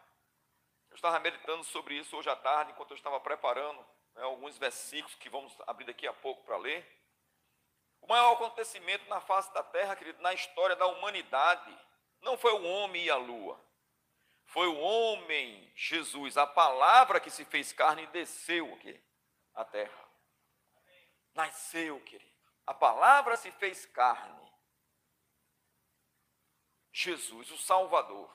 eu estava meditando sobre isso hoje à tarde, enquanto eu estava preparando né, alguns versículos que vamos abrir daqui a pouco para ler. O maior acontecimento na face da terra, querido, na história da humanidade, não foi o homem e a lua. Foi o homem, Jesus, a palavra que se fez carne e desceu aqui, à terra. Nasceu, querido. A palavra se fez carne. Jesus, o Salvador.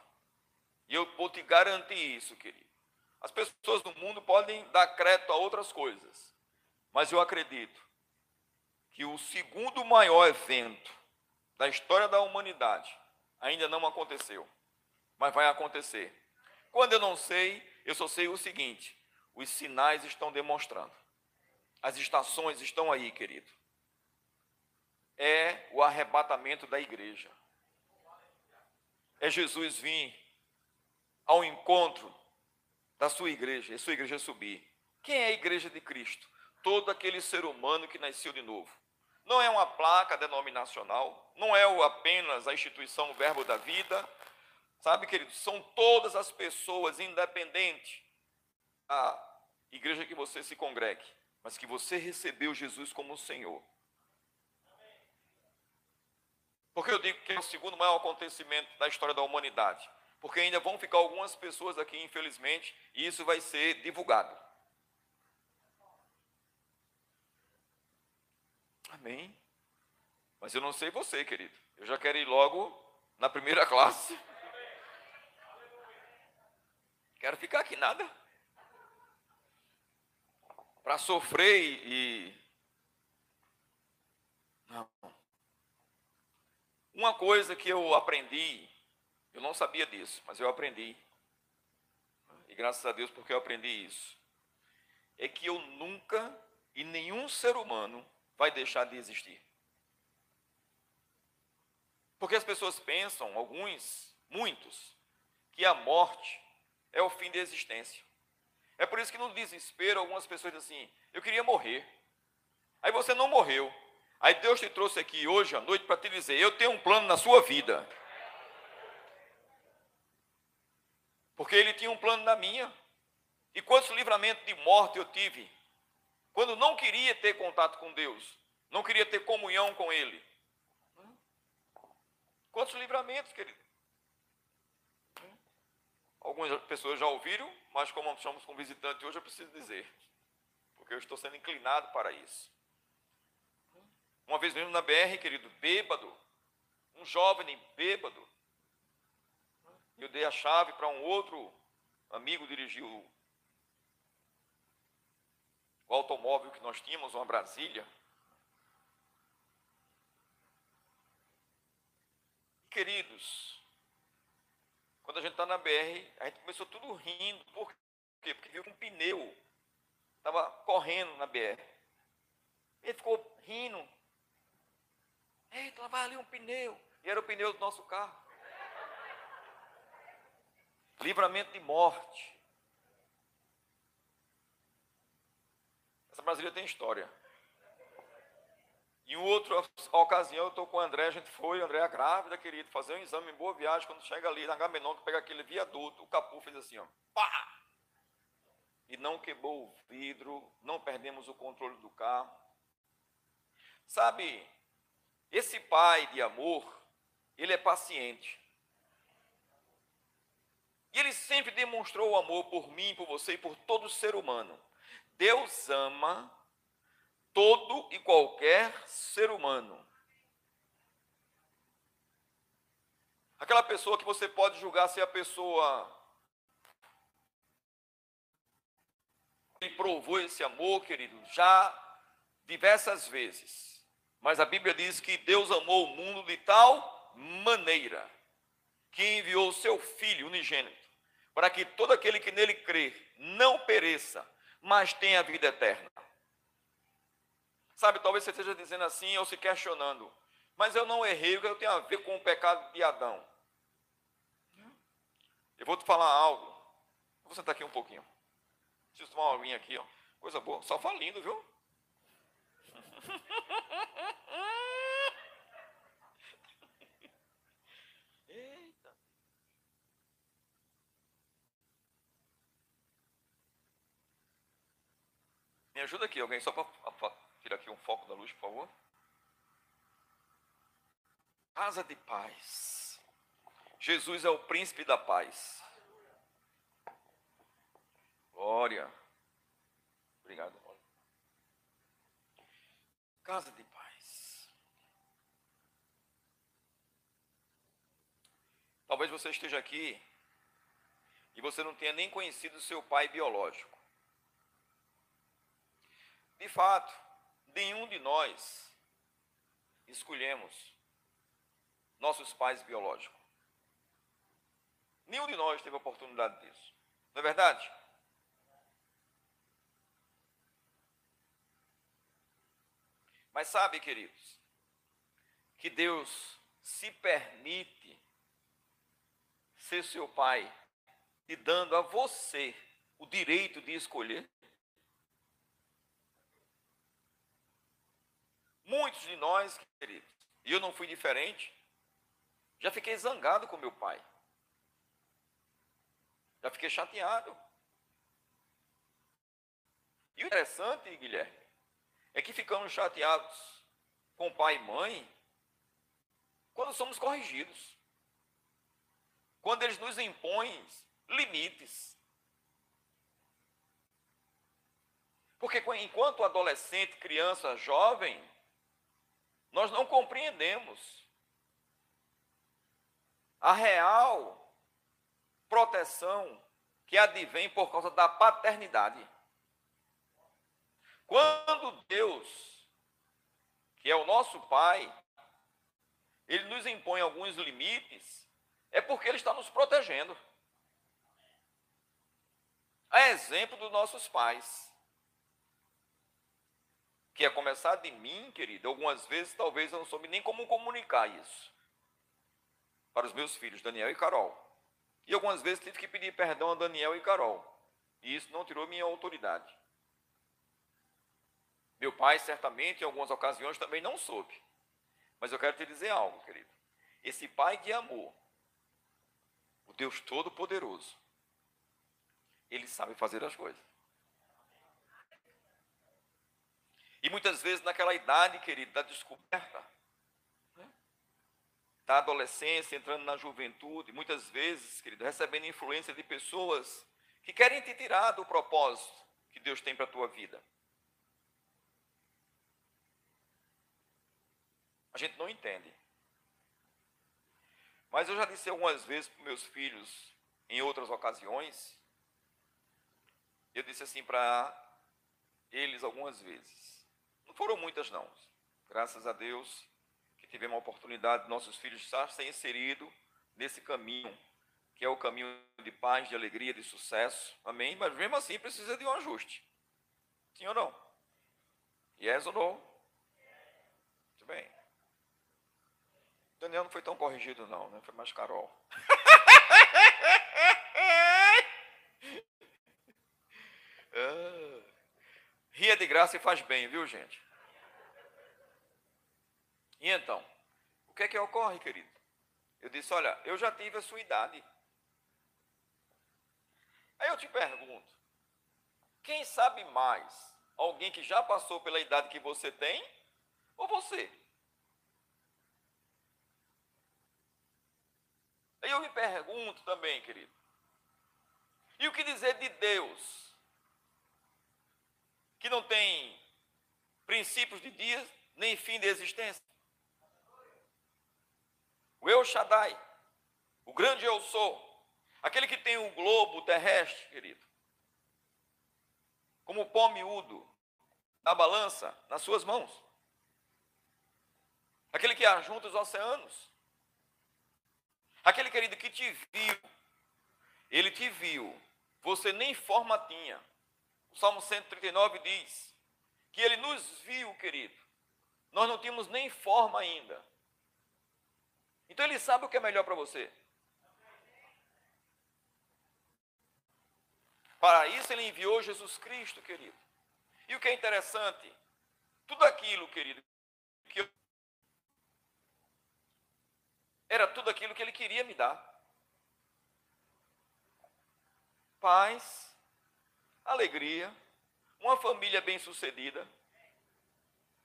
E eu vou te garantir isso, querido. As pessoas do mundo podem dar crédito a outras coisas, mas eu acredito que o segundo maior evento da história da humanidade ainda não aconteceu, mas vai acontecer. Quando eu não sei, eu só sei o seguinte: os sinais estão demonstrando. As estações estão aí, querido. É o arrebatamento da igreja. É Jesus vir ao encontro da sua igreja, e sua igreja subir. Quem é a igreja de Cristo? Todo aquele ser humano que nasceu de novo. Não é uma placa denominacional, não é apenas a instituição Verbo da Vida. Sabe, queridos, são todas as pessoas, independente da igreja que você se congregue, mas que você recebeu Jesus como Senhor. Porque eu digo que é o segundo maior acontecimento da história da humanidade. Porque ainda vão ficar algumas pessoas aqui, infelizmente, e isso vai ser divulgado. Amém. Mas eu não sei você, querido. Eu já quero ir logo na primeira classe. Quero ficar aqui nada. Para sofrer e. Não. Uma coisa que eu aprendi, eu não sabia disso, mas eu aprendi. E graças a Deus porque eu aprendi isso. É que eu nunca, e nenhum ser humano, vai deixar de existir. Porque as pessoas pensam, alguns, muitos, que a morte é o fim da existência. É por isso que no desespero algumas pessoas dizem assim: eu queria morrer. Aí você não morreu. Aí Deus te trouxe aqui hoje à noite para te dizer: eu tenho um plano na sua vida. Porque Ele tinha um plano na minha. E quantos livramentos de morte eu tive quando não queria ter contato com Deus, não queria ter comunhão com Ele. Quantos livramentos, querido? Algumas pessoas já ouviram, mas como estamos com visitante hoje, eu preciso dizer, porque eu estou sendo inclinado para isso. Uma vez mesmo na BR, querido, bêbado, um jovem bêbado, eu dei a chave para um outro amigo dirigir o o automóvel que nós tínhamos, uma Brasília. Queridos, quando a gente está na BR, a gente começou tudo rindo. Por quê? Porque viu um pneu. Estava correndo na BR. Ele ficou rindo. Eita, lá vai ali um pneu. E era o pneu do nosso carro. Livramento de morte. Essa Brasília tem história. Em outra ocasião, eu estou com o André, a gente foi, André é grávida, querido, fazer um exame em boa viagem, quando chega ali na Gamenon, que pega aquele viaduto, o capu fez assim, ó, pá! E não quebrou o vidro, não perdemos o controle do carro. Sabe, esse pai de amor, ele é paciente. E ele sempre demonstrou o amor por mim, por você e por todo ser humano. Deus ama todo e qualquer ser humano. Aquela pessoa que você pode julgar se a pessoa que provou esse amor, querido, já diversas vezes. Mas a Bíblia diz que Deus amou o mundo de tal maneira que enviou o seu Filho unigênito, para que todo aquele que nele crê não pereça, mas tenha vida eterna. Sabe, talvez você esteja dizendo assim ou se questionando, mas eu não errei, o que eu tenho a ver com o pecado de Adão? Eu vou te falar algo. Vou sentar aqui um pouquinho. Preciso tomar uma aguinha aqui, ó. Coisa boa. Só falindo, viu? Eita. Me ajuda aqui, alguém, só para tirar aqui um foco da luz, por favor. Casa de paz. Jesus é o príncipe da paz. Glória. Obrigado. Casa de paz. Talvez você esteja aqui e você não tenha nem conhecido seu pai biológico. De fato, nenhum de nós escolhemos nossos pais biológicos. Nenhum de nós teve oportunidade disso. Não é verdade? Mas sabe, queridos, que Deus se permite ser seu pai e dando a você o direito de escolher. Muitos de nós, queridos, e eu não fui diferente, já fiquei zangado com meu pai. Já fiquei chateado. E o interessante, Guilherme, é que ficamos chateados com pai e mãe quando somos corrigidos. Quando eles nos impõem limites. Porque enquanto adolescente, criança, jovem, nós não compreendemos a real proteção que advém por causa da paternidade. Quando Deus, que é o nosso Pai, ele nos impõe alguns limites, é porque ele está nos protegendo. A exemplo dos nossos pais. Que é começar de mim, querido. Algumas vezes, talvez eu não soube nem como comunicar isso para os meus filhos, Daniel e Carol. E algumas vezes tive que pedir perdão a Daniel e Carol. E isso não tirou minha autoridade. Meu pai, certamente, em algumas ocasiões, também não soube. Mas eu quero te dizer algo, querido. Esse pai de amor, o Deus Todo-Poderoso, ele sabe fazer as coisas. E muitas vezes, naquela idade, querido, da descoberta, né? da adolescência, entrando na juventude, muitas vezes, querido, recebendo influência de pessoas que querem te tirar do propósito que Deus tem para a tua vida. A gente não entende. Mas eu já disse algumas vezes para meus filhos, em outras ocasiões, eu disse assim para eles algumas vezes. Não foram muitas, não. Graças a Deus que tivemos a oportunidade de nossos filhos estar ser inseridos nesse caminho, que é o caminho de paz, de alegria, de sucesso. Amém? Mas mesmo assim precisa de um ajuste. Sim ou não? Yes ou não? Muito bem. Daniel não foi tão corrigido, não, né? Foi mais Carol. ah, ria de graça e faz bem, viu, gente? E então, o que é que ocorre, querido? Eu disse: Olha, eu já tive a sua idade. Aí eu te pergunto: quem sabe mais? Alguém que já passou pela idade que você tem ou você? Aí eu me pergunto também, querido, e o que dizer de Deus, que não tem princípios de dias nem fim de existência? O El Shaddai, O grande eu sou. Aquele que tem o globo terrestre, querido. Como pó miúdo na balança nas suas mãos. Aquele que ajunta os oceanos. Aquele querido que te viu. Ele te viu. Você nem forma tinha. O Salmo 139 diz que ele nos viu, querido. Nós não tínhamos nem forma ainda. Então ele sabe o que é melhor para você. Para isso ele enviou Jesus Cristo, querido. E o que é interessante, tudo aquilo, querido, que eu... era tudo aquilo que ele queria me dar. Paz, alegria, uma família bem-sucedida,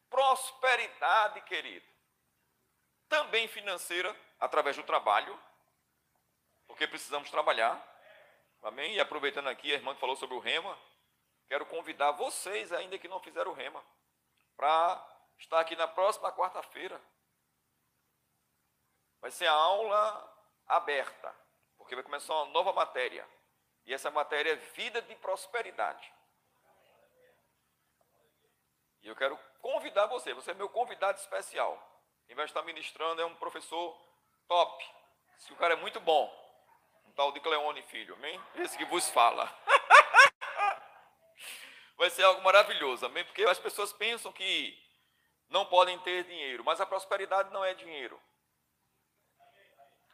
prosperidade, querido. Também financeira, através do trabalho, porque precisamos trabalhar. Amém? E aproveitando aqui, a irmã que falou sobre o rema, quero convidar vocês, ainda que não fizeram o rema, para estar aqui na próxima quarta-feira. Vai ser a aula aberta, porque vai começar uma nova matéria. E essa matéria é vida de prosperidade. E eu quero convidar você, você é meu convidado especial. Quem vai estar ministrando é um professor top. Esse cara é muito bom. Um tal de Cleone Filho, amém? Esse que vos fala. vai ser algo maravilhoso, amém? Porque as pessoas pensam que não podem ter dinheiro, mas a prosperidade não é dinheiro.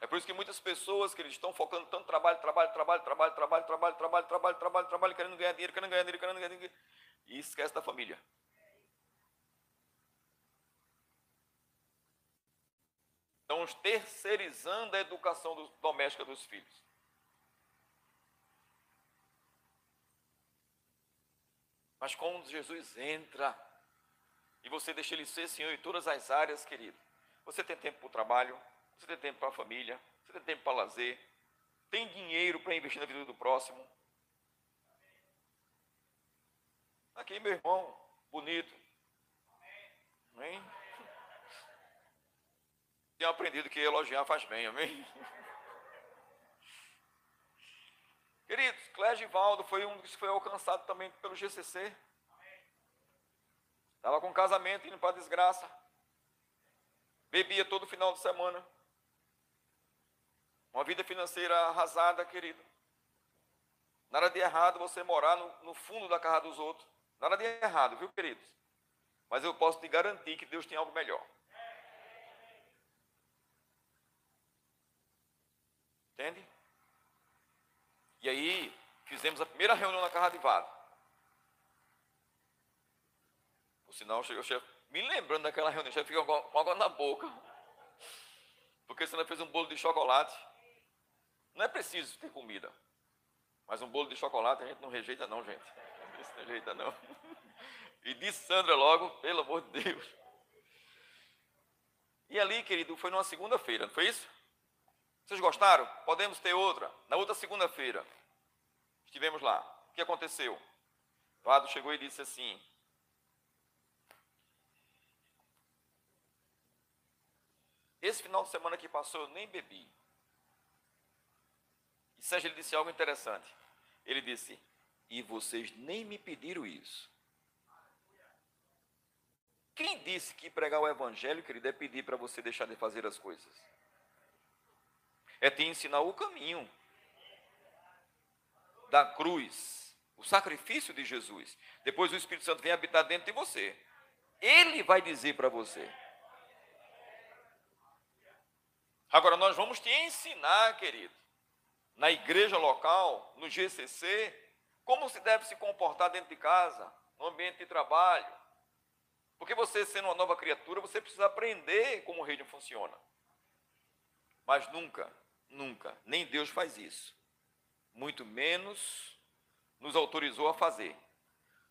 É por isso que muitas pessoas que estão focando tanto trabalho, trabalho, trabalho, trabalho, trabalho, trabalho, trabalho, trabalho, trabalho, trabalho, querendo ganhar dinheiro, querendo ganhar dinheiro, querendo ganhar dinheiro, e esquece da família. Estamos terceirizando a educação do, doméstica dos filhos. Mas quando Jesus entra e você deixa ele ser Senhor em todas as áreas, querido, você tem tempo para o trabalho, você tem tempo para a família, você tem tempo para lazer, tem dinheiro para investir na vida do próximo. Aqui, meu irmão, bonito. Amém? Tenho aprendido que elogiar faz bem, amém? Queridos, Cléber Valdo foi um que foi alcançado também pelo GCC. Estava com casamento indo para desgraça. Bebia todo final de semana. Uma vida financeira arrasada, querido. Nada de errado você morar no, no fundo da casa dos outros. Nada de errado, viu, queridos? Mas eu posso te garantir que Deus tem algo melhor. Entende? E aí, fizemos a primeira reunião na casa de Vado. Por sinal, chegou o chefe, me lembrando daquela reunião, chefe ficou com água na boca. Porque você não fez um bolo de chocolate. Não é preciso ter comida. Mas um bolo de chocolate a gente não rejeita não, gente. Não rejeita não. E disse Sandra logo, pelo amor de Deus. E ali, querido, foi numa segunda-feira, não foi isso? Vocês gostaram? Podemos ter outra. Na outra segunda-feira, estivemos lá. O que aconteceu? Vado chegou e disse assim: Esse final de semana que passou eu nem bebi. Sérgio ele disse algo interessante. Ele disse: E vocês nem me pediram isso. Quem disse que pregar o evangelho, querido, é pedir para você deixar de fazer as coisas? é te ensinar o caminho da cruz, o sacrifício de Jesus. Depois o Espírito Santo vem habitar dentro de você. Ele vai dizer para você. Agora nós vamos te ensinar, querido, na igreja local, no GCC, como se deve se comportar dentro de casa, no ambiente de trabalho. Porque você, sendo uma nova criatura, você precisa aprender como o reino funciona. Mas nunca Nunca. Nem Deus faz isso. Muito menos nos autorizou a fazer.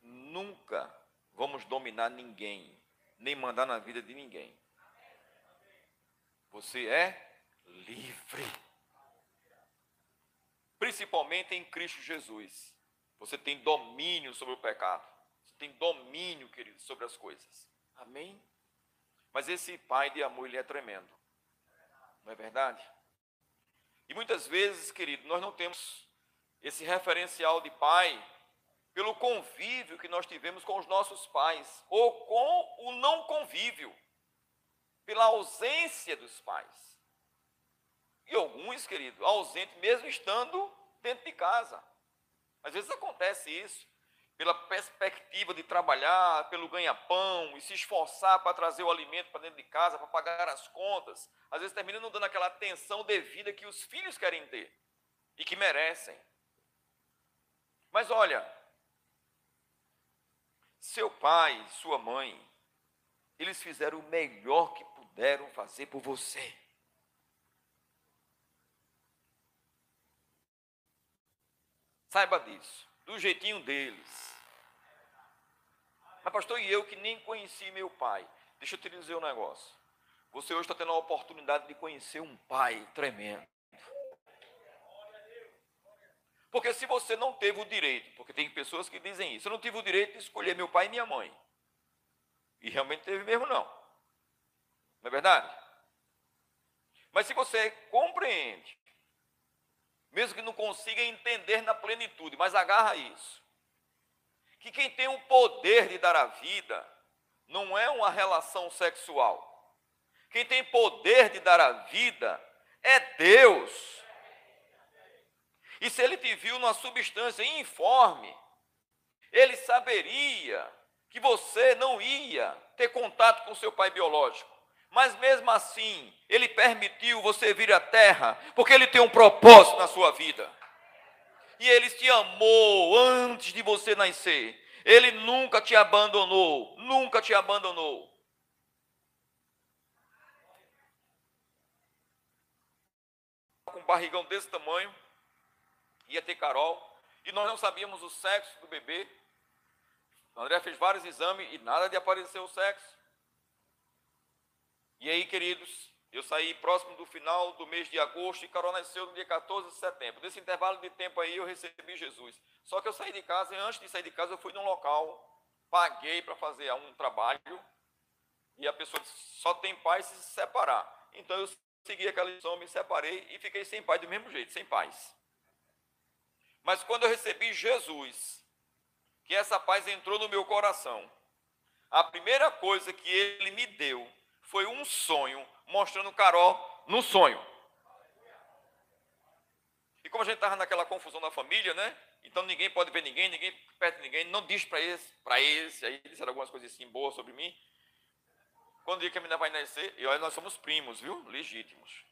Nunca vamos dominar ninguém, nem mandar na vida de ninguém. Você é livre. Principalmente em Cristo Jesus. Você tem domínio sobre o pecado. Você tem domínio, querido, sobre as coisas. Amém? Mas esse pai de amor, ele é tremendo. Não é verdade? E muitas vezes, querido, nós não temos esse referencial de pai pelo convívio que nós tivemos com os nossos pais, ou com o não convívio, pela ausência dos pais. E alguns, querido, ausentes mesmo estando dentro de casa. Às vezes acontece isso, pela perspectiva de trabalhar, pelo ganha-pão e se esforçar para trazer o alimento para dentro de casa, para pagar as contas. Às vezes termina não dando aquela atenção devida que os filhos querem ter e que merecem. Mas olha, seu pai, sua mãe, eles fizeram o melhor que puderam fazer por você. Saiba disso, do jeitinho deles. Mas, pastor, e eu que nem conheci meu pai? Deixa eu te dizer um negócio. Você hoje está tendo a oportunidade de conhecer um pai tremendo. Porque se você não teve o direito, porque tem pessoas que dizem isso, eu não tive o direito de escolher meu pai e minha mãe. E realmente teve mesmo não. Não é verdade? Mas se você compreende, mesmo que não consiga entender na plenitude, mas agarra isso, que quem tem o poder de dar a vida não é uma relação sexual. Quem tem poder de dar a vida é Deus. E se ele te viu numa substância informe, ele saberia que você não ia ter contato com seu pai biológico. Mas mesmo assim, ele permitiu você vir à terra, porque ele tem um propósito na sua vida. E ele te amou antes de você nascer. Ele nunca te abandonou, nunca te abandonou. Com um barrigão desse tamanho, ia ter Carol, e nós não sabíamos o sexo do bebê. O André fez vários exames e nada de aparecer o sexo. E aí, queridos, eu saí próximo do final do mês de agosto e Carol nasceu no dia 14 de setembro. Nesse intervalo de tempo aí eu recebi Jesus. Só que eu saí de casa e antes de sair de casa eu fui num local, paguei para fazer um trabalho e a pessoa só tem pai se separar. Então eu segui aquela lição, me separei e fiquei sem pai do mesmo jeito, sem paz. Mas quando eu recebi Jesus, que essa paz entrou no meu coração, a primeira coisa que ele me deu sonho mostrando Carol no sonho. E como a gente estava naquela confusão da família, né? Então ninguém pode ver ninguém, ninguém perto de ninguém, não diz para esse, para esse, aí disseram algumas coisas assim boas sobre mim. Quando dia que a menina vai nascer, e olha, nós somos primos, viu? Legítimos.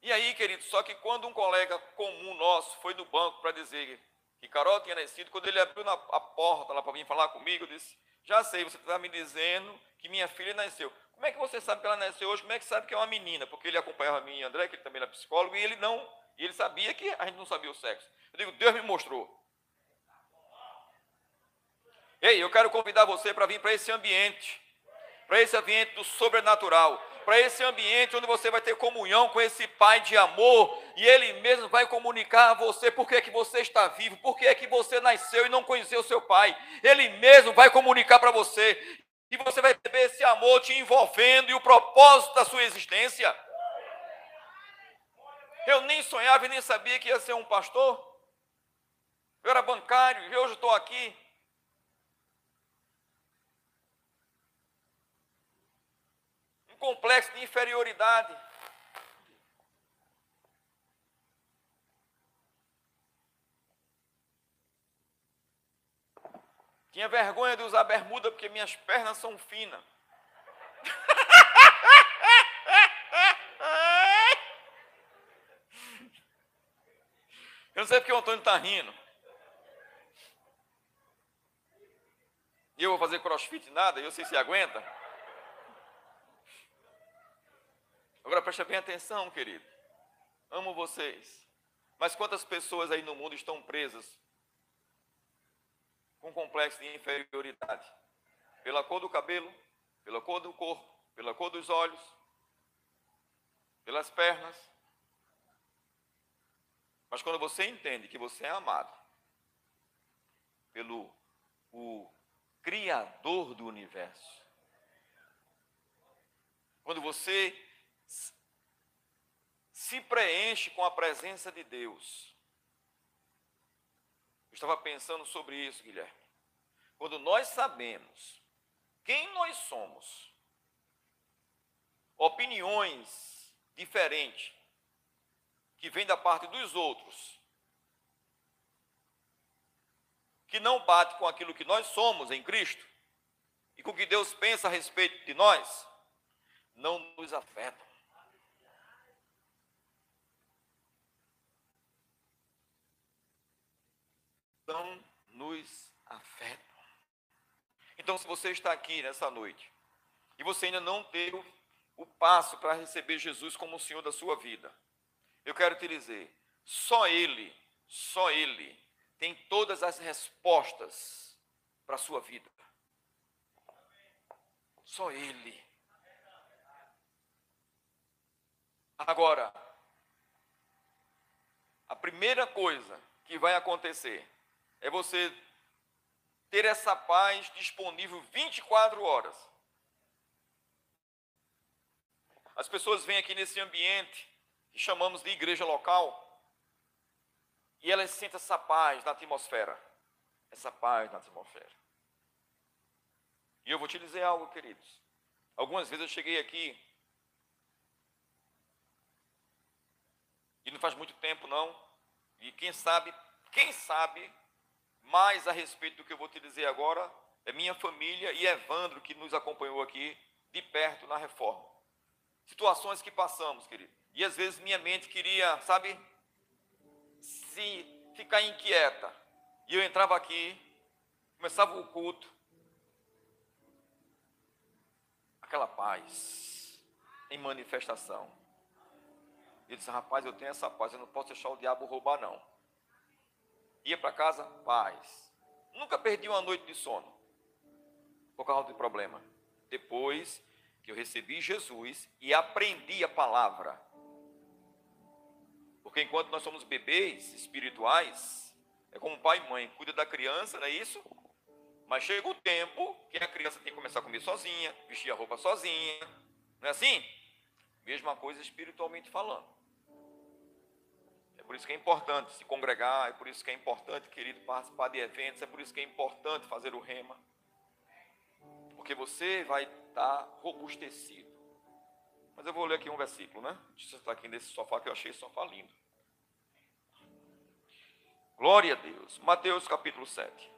E aí, querido, só que quando um colega comum nosso foi no banco para dizer que Carol tinha nascido, quando ele abriu na, a porta lá para vir falar comigo, eu disse: Já sei, você está me dizendo que minha filha nasceu. Como é que você sabe que ela nasceu hoje? Como é que sabe que é uma menina? Porque ele acompanhava a mim e André, que ele também era psicólogo, e ele não, e ele sabia que a gente não sabia o sexo. Eu digo: Deus me mostrou. Ei, eu quero convidar você para vir para esse ambiente, para esse ambiente do sobrenatural para esse ambiente onde você vai ter comunhão com esse Pai de amor e Ele mesmo vai comunicar a você por que, é que você está vivo, por que, é que você nasceu e não conheceu o seu Pai. Ele mesmo vai comunicar para você e você vai ver esse amor te envolvendo e o propósito da sua existência. Eu nem sonhava e nem sabia que ia ser um pastor. Eu era bancário e hoje estou aqui complexo de inferioridade. Tinha vergonha de usar bermuda porque minhas pernas são finas. Eu não sei porque o Antônio está rindo. E eu vou fazer crossfit nada, eu sei se aguenta. Agora preste bem atenção, querido. Amo vocês. Mas quantas pessoas aí no mundo estão presas com complexo de inferioridade? Pela cor do cabelo, pela cor do corpo, pela cor dos olhos, pelas pernas. Mas quando você entende que você é amado pelo o Criador do universo, quando você se preenche com a presença de Deus. Eu estava pensando sobre isso, Guilherme. Quando nós sabemos quem nós somos, opiniões diferentes que vêm da parte dos outros, que não bate com aquilo que nós somos em Cristo e com o que Deus pensa a respeito de nós, não nos afetam. Não nos afetam. Então, se você está aqui nessa noite e você ainda não deu o passo para receber Jesus como o Senhor da sua vida, eu quero te dizer, só Ele, só Ele tem todas as respostas para a sua vida. Só Ele. Agora, a primeira coisa que vai acontecer é você ter essa paz disponível 24 horas. As pessoas vêm aqui nesse ambiente que chamamos de igreja local e elas sentem essa paz na atmosfera. Essa paz na atmosfera. E eu vou te dizer algo, queridos. Algumas vezes eu cheguei aqui e não faz muito tempo não. E quem sabe, quem sabe mais a respeito do que eu vou te dizer agora é minha família e Evandro que nos acompanhou aqui de perto na reforma. Situações que passamos, querido. E às vezes minha mente queria, sabe, se ficar inquieta. E eu entrava aqui, começava o culto, aquela paz em manifestação. E eu disse, rapaz, eu tenho essa paz, eu não posso deixar o diabo roubar, não. Ia para casa, paz. Nunca perdi uma noite de sono por causa do problema. Depois que eu recebi Jesus e aprendi a palavra, porque enquanto nós somos bebês espirituais, é como pai e mãe, cuida da criança, não é isso? Mas chega o tempo que a criança tem que começar a comer sozinha, vestir a roupa sozinha. Não é assim? Mesma coisa espiritualmente falando. Por isso que é importante se congregar, é por isso que é importante, querido, participar de eventos, é por isso que é importante fazer o rema. Porque você vai estar robustecido. Mas eu vou ler aqui um versículo, né? Deixa eu estar aqui nesse sofá que eu achei esse sofá lindo. Glória a Deus. Mateus capítulo 7.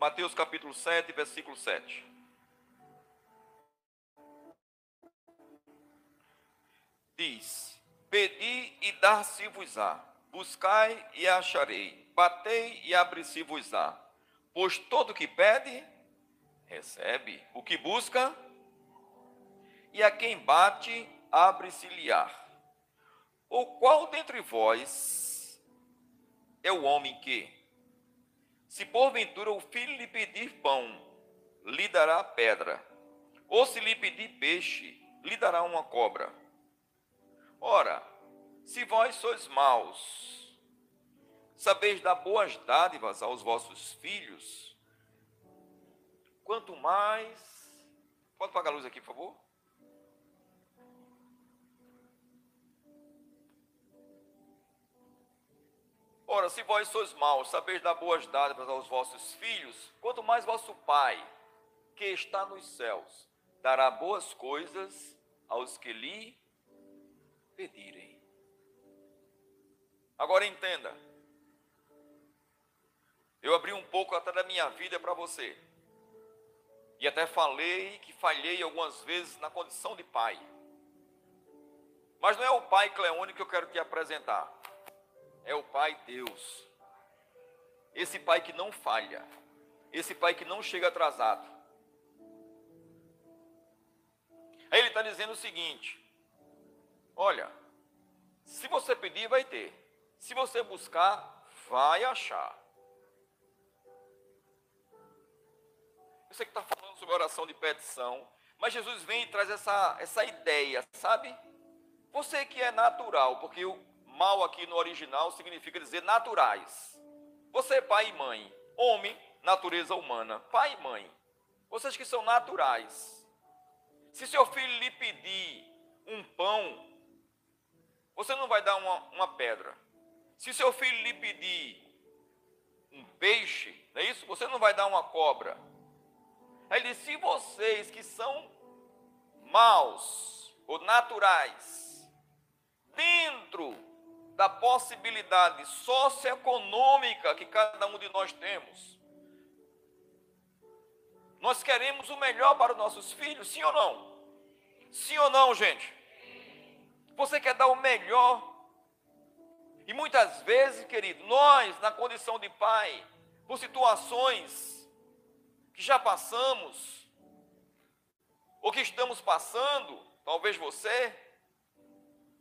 Mateus capítulo 7, versículo 7. Diz: Pedi e dar-se-vos-á, buscai e acharei, batei e abri-se-vos-á. Pois todo que pede, recebe, o que busca, e a quem bate, abre-se-lhe-á. O qual dentre vós é o homem que, se porventura o filho lhe pedir pão, lhe dará pedra, ou se lhe pedir peixe, lhe dará uma cobra. Ora, se vós sois maus, sabeis dar boas dádivas aos vossos filhos, quanto mais. Pode apagar a luz aqui, por favor? Ora, se vós sois maus, sabeis dar boas dádivas aos vossos filhos, quanto mais vosso Pai, que está nos céus, dará boas coisas aos que lhe pedirem. Agora entenda. Eu abri um pouco até da minha vida para você. E até falei que falhei algumas vezes na condição de pai. Mas não é o pai Cleone que eu quero te apresentar. É o pai Deus. Esse pai que não falha. Esse pai que não chega atrasado. Aí ele está dizendo o seguinte: Olha, se você pedir, vai ter. Se você buscar, vai achar. Você que está falando sobre oração de petição, Mas Jesus vem e traz essa, essa ideia, sabe? Você que é natural, porque o mal aqui no original significa dizer naturais. Você é pai e mãe, homem, natureza humana, pai e mãe. Vocês que são naturais. Se seu filho lhe pedir um pão, você não vai dar uma, uma pedra. Se seu filho lhe pedir um peixe, não é isso? Você não vai dar uma cobra. Aí ele diz: se vocês que são maus ou naturais, dentro da possibilidade socioeconômica que cada um de nós temos, nós queremos o melhor para os nossos filhos, sim ou não? Sim ou não, gente? Você quer dar o melhor. E muitas vezes, querido, nós, na condição de pai, por situações que já passamos, ou que estamos passando, talvez você,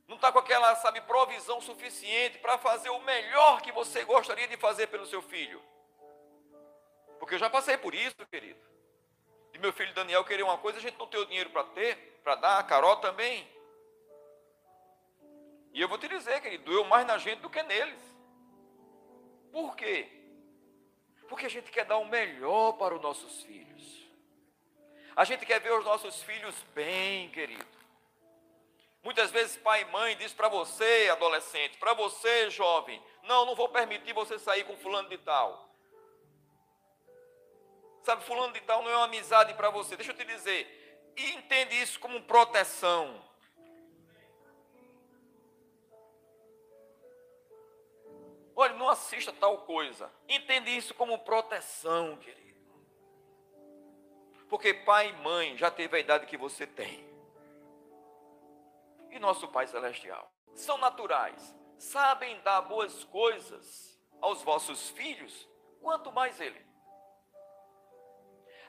não está com aquela, sabe, provisão suficiente para fazer o melhor que você gostaria de fazer pelo seu filho. Porque eu já passei por isso, querido. E meu filho Daniel queria uma coisa, a gente não tem o dinheiro para ter, para dar, a Carol também. E eu vou te dizer, querido, doeu mais na gente do que neles. Por quê? Porque a gente quer dar o melhor para os nossos filhos. A gente quer ver os nossos filhos bem, querido. Muitas vezes pai e mãe diz para você, adolescente, para você, jovem, não, não vou permitir você sair com fulano de tal. Sabe, fulano de tal não é uma amizade para você. Deixa eu te dizer, e entende isso como proteção. Olha, não assista tal coisa. Entende isso como proteção, querido. Porque pai e mãe já teve a idade que você tem. E nosso Pai Celestial são naturais, sabem dar boas coisas aos vossos filhos, quanto mais Ele.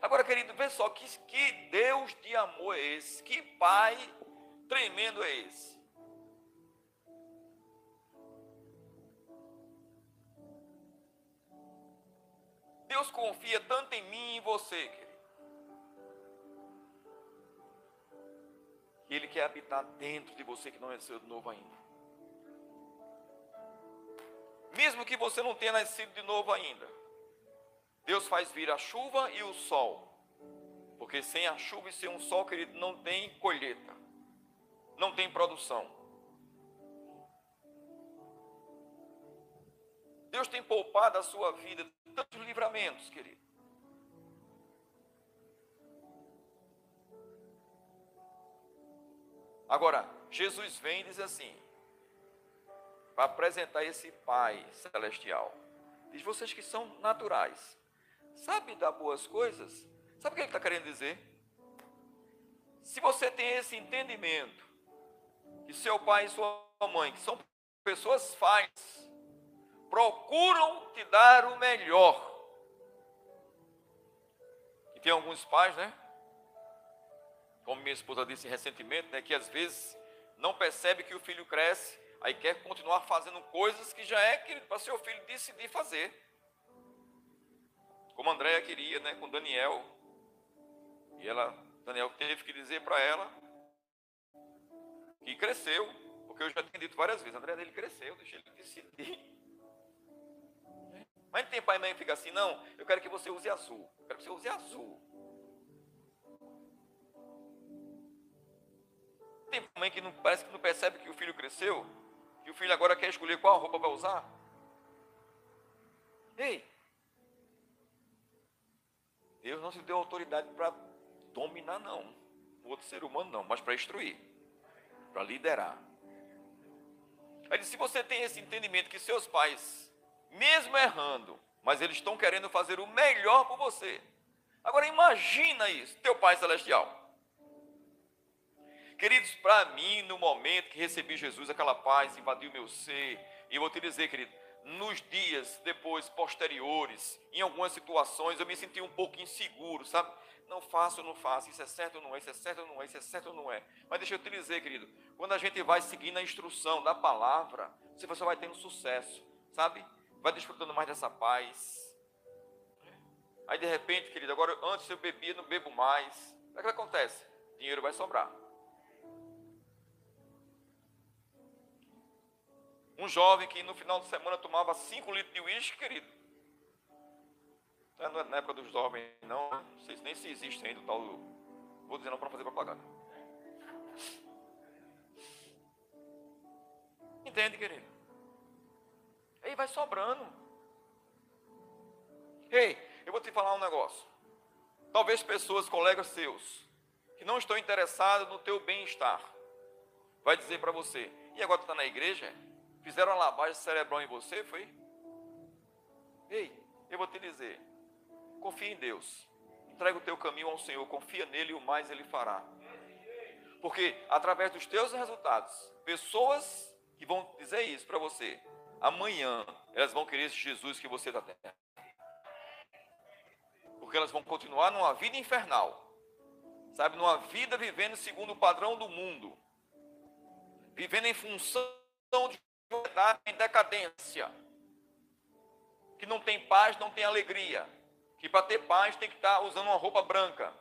Agora, querido, vê só que, que Deus de amor é esse, que Pai tremendo é esse. Deus confia tanto em mim e em você, querido. Que Ele quer habitar dentro de você que não nasceu de novo ainda. Mesmo que você não tenha nascido de novo ainda, Deus faz vir a chuva e o sol. Porque sem a chuva e sem o sol, querido, não tem colheita, não tem produção. Deus tem poupado a sua vida tantos livramentos, querido. Agora, Jesus vem e diz assim, para apresentar esse Pai celestial. Diz vocês que são naturais. Sabe dar boas coisas? Sabe o que ele está querendo dizer? Se você tem esse entendimento, que seu pai e sua mãe, que são pessoas falhas, procuram te dar o melhor. E tem alguns pais, né? Como minha esposa disse recentemente, né, que às vezes não percebe que o filho cresce, aí quer continuar fazendo coisas que já é para seu filho decidir fazer. Como Andréia queria, né, com Daniel. E ela, Daniel teve que dizer para ela que cresceu, porque eu já tinha dito várias vezes, André dele cresceu, deixa ele decidir. Mas não tem pai e mãe que fica assim, não, eu quero que você use azul, eu quero que você use azul. Tem mãe que não, parece que não percebe que o filho cresceu, que o filho agora quer escolher qual roupa vai usar. Ei, Deus não se deu autoridade para dominar, não. O outro ser humano, não, mas para instruir, para liderar. Aí, se você tem esse entendimento que seus pais, mesmo errando, mas eles estão querendo fazer o melhor por você. Agora imagina isso, teu Pai Celestial. Queridos, para mim, no momento que recebi Jesus, aquela paz invadiu meu ser. E eu vou te dizer, querido, nos dias depois, posteriores, em algumas situações, eu me senti um pouco inseguro, sabe? Não faço, não faço, isso é certo ou não é, isso é certo ou não é, isso é certo ou não é. Mas deixa eu te dizer, querido, quando a gente vai seguindo a instrução da palavra, você só vai tendo sucesso, sabe? Vai desfrutando mais dessa paz. Aí de repente, querido, agora antes eu bebia, não bebo mais. O é que acontece? dinheiro vai sobrar. Um jovem que no final de semana tomava 5 litros de uísque, querido. Não é na época dos jovens, não. Não sei nem se existe ainda o tal. Vou dizer não para fazer propaganda. Entende, querido? Aí vai sobrando. Ei, eu vou te falar um negócio. Talvez pessoas, colegas seus, que não estão interessados no teu bem-estar, vai dizer para você, e agora tu está na igreja? Fizeram uma lavagem cerebral em você, foi? Ei, eu vou te dizer, confia em Deus. Entrega o teu caminho ao Senhor, confia nele e o mais ele fará. Porque através dos teus resultados, pessoas que vão dizer isso para você, amanhã elas vão querer esse Jesus que você está tendo. Porque elas vão continuar numa vida infernal. Sabe, numa vida vivendo segundo o padrão do mundo. Vivendo em função de uma em decadência. Que não tem paz, não tem alegria. Que para ter paz tem que estar usando uma roupa branca.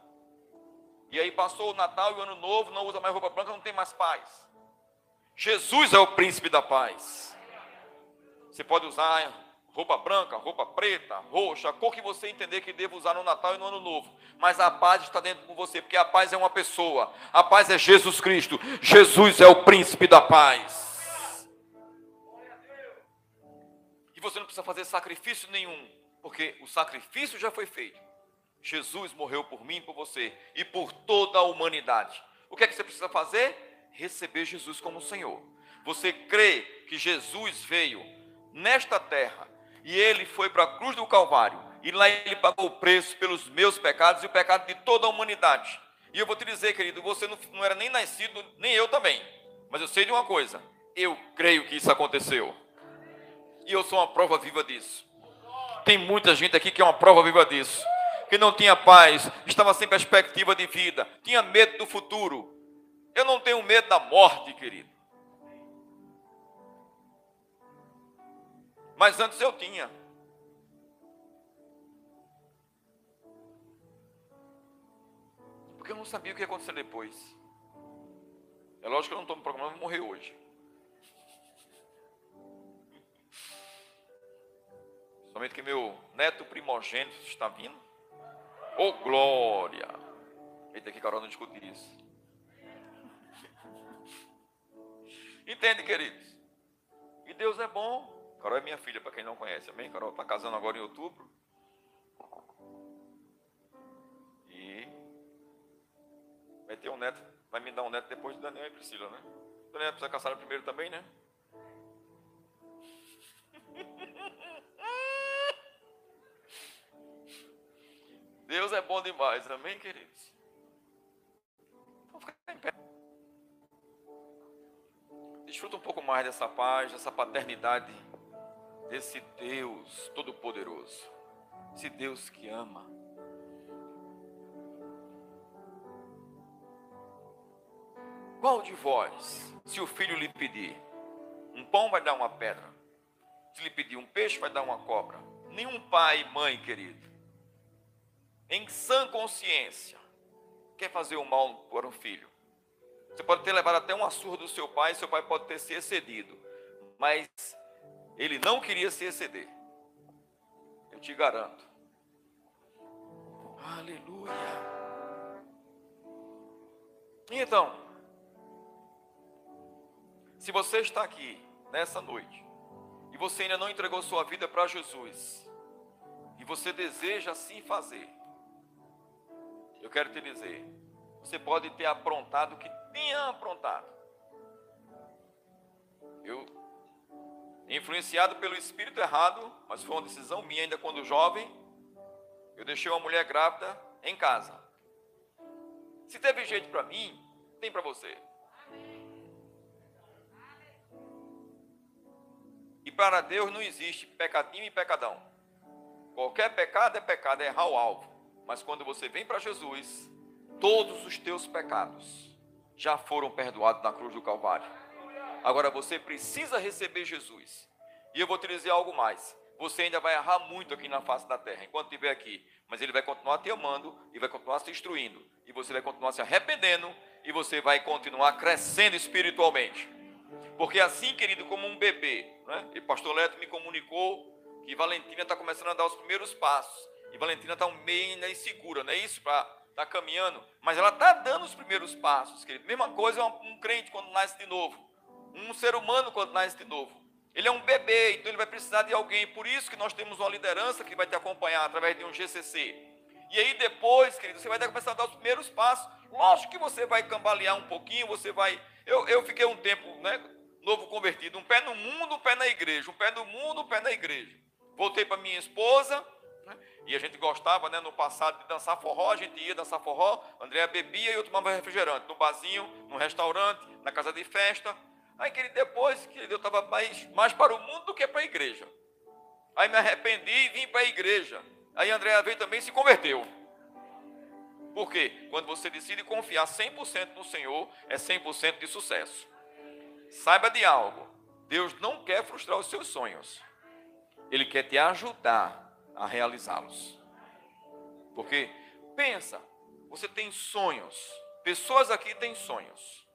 E aí passou o Natal e o Ano Novo, não usa mais roupa branca, não tem mais paz. Jesus é o príncipe da paz. Você pode usar roupa branca, roupa preta, roxa, a cor que você entender que deva usar no Natal e no Ano Novo. Mas a paz está dentro com você, porque a paz é uma pessoa. A paz é Jesus Cristo. Jesus é o príncipe da paz. E você não precisa fazer sacrifício nenhum, porque o sacrifício já foi feito. Jesus morreu por mim, por você e por toda a humanidade. O que é que você precisa fazer? Receber Jesus como Senhor. Você crê que Jesus veio nesta terra e ele foi para a cruz do Calvário e lá ele pagou o preço pelos meus pecados e o pecado de toda a humanidade. E eu vou te dizer, querido, você não, não era nem nascido, nem eu também. Mas eu sei de uma coisa: eu creio que isso aconteceu. E eu sou uma prova viva disso. Tem muita gente aqui que é uma prova viva disso. Que não tinha paz, estava sem perspectiva de vida, tinha medo do futuro. Eu não tenho medo da morte, querido. Mas antes eu tinha. Porque eu não sabia o que ia acontecer depois. É lógico que eu não estou me programando morrer hoje. Somente que meu neto primogênito está vindo. Oh, glória! Eita, que Carol não discute isso. Entende, queridos? E Deus é bom. Carol é minha filha, para quem não conhece, amém? Carol está casando agora em outubro. E vai ter um neto, vai me dar um neto depois de Daniel e Priscila, né? Daniel precisa casar primeiro também, né? Deus é bom demais, amém, queridos? Vamos ficar em pé. Desfruta um pouco mais dessa paz, dessa paternidade desse Deus Todo-Poderoso, esse Deus que ama. Qual de vós, se o filho lhe pedir um pão, vai dar uma pedra? Se lhe pedir um peixe, vai dar uma cobra? Nenhum pai e mãe, querido, em sã consciência, quer fazer o mal para um filho. Você pode ter levado até uma surra do seu pai, seu pai pode ter se excedido, mas ele não queria se exceder. Eu te garanto. Aleluia. Então, se você está aqui nessa noite e você ainda não entregou sua vida para Jesus e você deseja assim fazer, eu quero te dizer, você pode ter aprontado o que tinha aprontado. Eu influenciado pelo espírito errado, mas foi uma decisão minha ainda quando jovem. Eu deixei uma mulher grávida em casa. Se teve jeito para mim, tem para você. E para Deus não existe pecadinho e pecadão. Qualquer pecado é pecado, é errar o alvo. Mas quando você vem para Jesus, todos os teus pecados já foram perdoados na cruz do Calvário. Agora você precisa receber Jesus. E eu vou te dizer algo mais. Você ainda vai errar muito aqui na face da terra, enquanto estiver aqui. Mas ele vai continuar te amando e vai continuar se instruindo. E você vai continuar se arrependendo e você vai continuar crescendo espiritualmente. Porque assim, querido, como um bebê, né? E pastor Leto me comunicou que Valentina está começando a dar os primeiros passos. E Valentina está meio ainda insegura, não é isso? Para tá caminhando. Mas ela está dando os primeiros passos, querido. Mesma coisa um, um crente quando nasce de novo. Um ser humano quando nasce de novo. Ele é um bebê, então ele vai precisar de alguém. Por isso que nós temos uma liderança que vai te acompanhar através de um GCC. E aí depois, querido, você vai começar a dar os primeiros passos. Lógico que você vai cambalear um pouquinho, você vai... Eu, eu fiquei um tempo, né, novo convertido, um pé no mundo, um pé na igreja. Um pé no mundo, um pé na igreja. Voltei para minha esposa, né, e a gente gostava, né, no passado, de dançar forró, a gente ia dançar forró, Andréa bebia e eu tomava refrigerante, no barzinho, no restaurante, na casa de festa. Aí, querido, depois, que eu estava mais, mais para o mundo do que para a igreja. Aí me arrependi e vim para a igreja. Aí Andréa veio também se converteu. Por quê? Quando você decide confiar 100% no Senhor, é 100% de sucesso. Saiba de algo. Deus não quer frustrar os seus sonhos. Ele quer te ajudar a realizá-los. Porque, pensa, você tem sonhos. Pessoas aqui têm sonhos.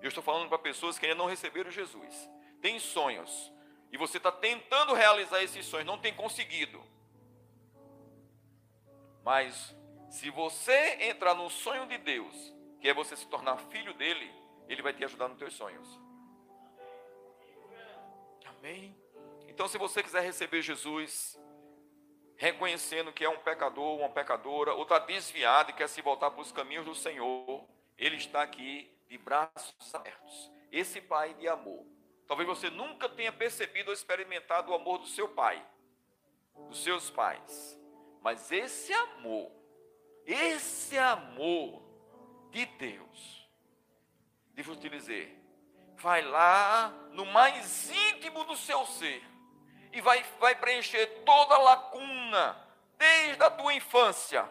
Eu estou falando para pessoas que ainda não receberam Jesus. Tem sonhos. E você está tentando realizar esses sonhos, não tem conseguido. Mas, se você entrar no sonho de Deus, que é você se tornar filho dele, ele vai te ajudar nos teus sonhos. Amém? Então, se você quiser receber Jesus, reconhecendo que é um pecador, uma pecadora, ou está desviado e quer se voltar para os caminhos do Senhor, Ele está aqui de braços abertos. Esse Pai de amor. Talvez você nunca tenha percebido ou experimentado o amor do seu pai, dos seus pais. Mas esse amor, esse amor de Deus, deixa eu te dizer, vai lá no mais íntimo do seu ser e vai, vai preencher toda a lacuna, desde a tua infância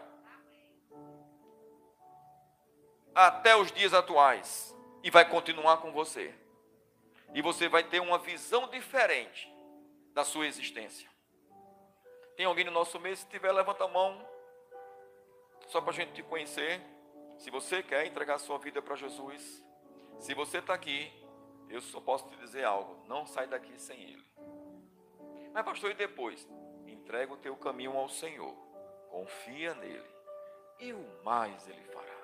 até os dias atuais e vai continuar com você. E você vai ter uma visão diferente da sua existência. Tem alguém no nosso meio? Se tiver, levanta a mão. Só para a gente te conhecer. Se você quer entregar a sua vida para Jesus, se você está aqui, eu só posso te dizer algo: não sai daqui sem Ele. Mas, pastor, e depois? Entrega o teu caminho ao Senhor, confia nele, e o mais Ele fará.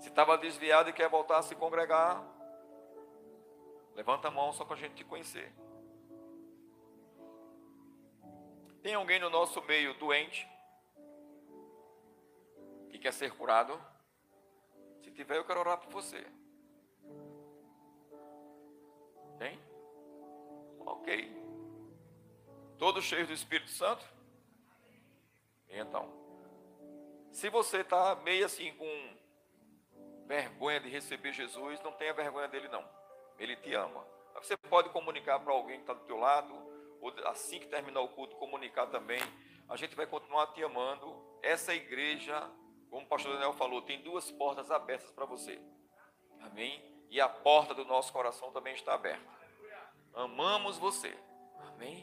Se estava desviado e quer voltar a se congregar, levanta a mão só para a gente te conhecer. Tem alguém no nosso meio doente que quer ser curado? Se tiver, eu quero orar por você. Tem? Ok. Todos cheios do Espírito Santo? Então, se você está meio assim com vergonha de receber Jesus, não tenha vergonha dele não. Ele te ama. Você pode comunicar para alguém que está do teu lado, ou assim que terminar o culto, comunicar também. A gente vai continuar te amando. Essa igreja, como o pastor Daniel falou, tem duas portas abertas para você. Amém? E a porta do nosso coração também está aberta. Amamos você. Amém?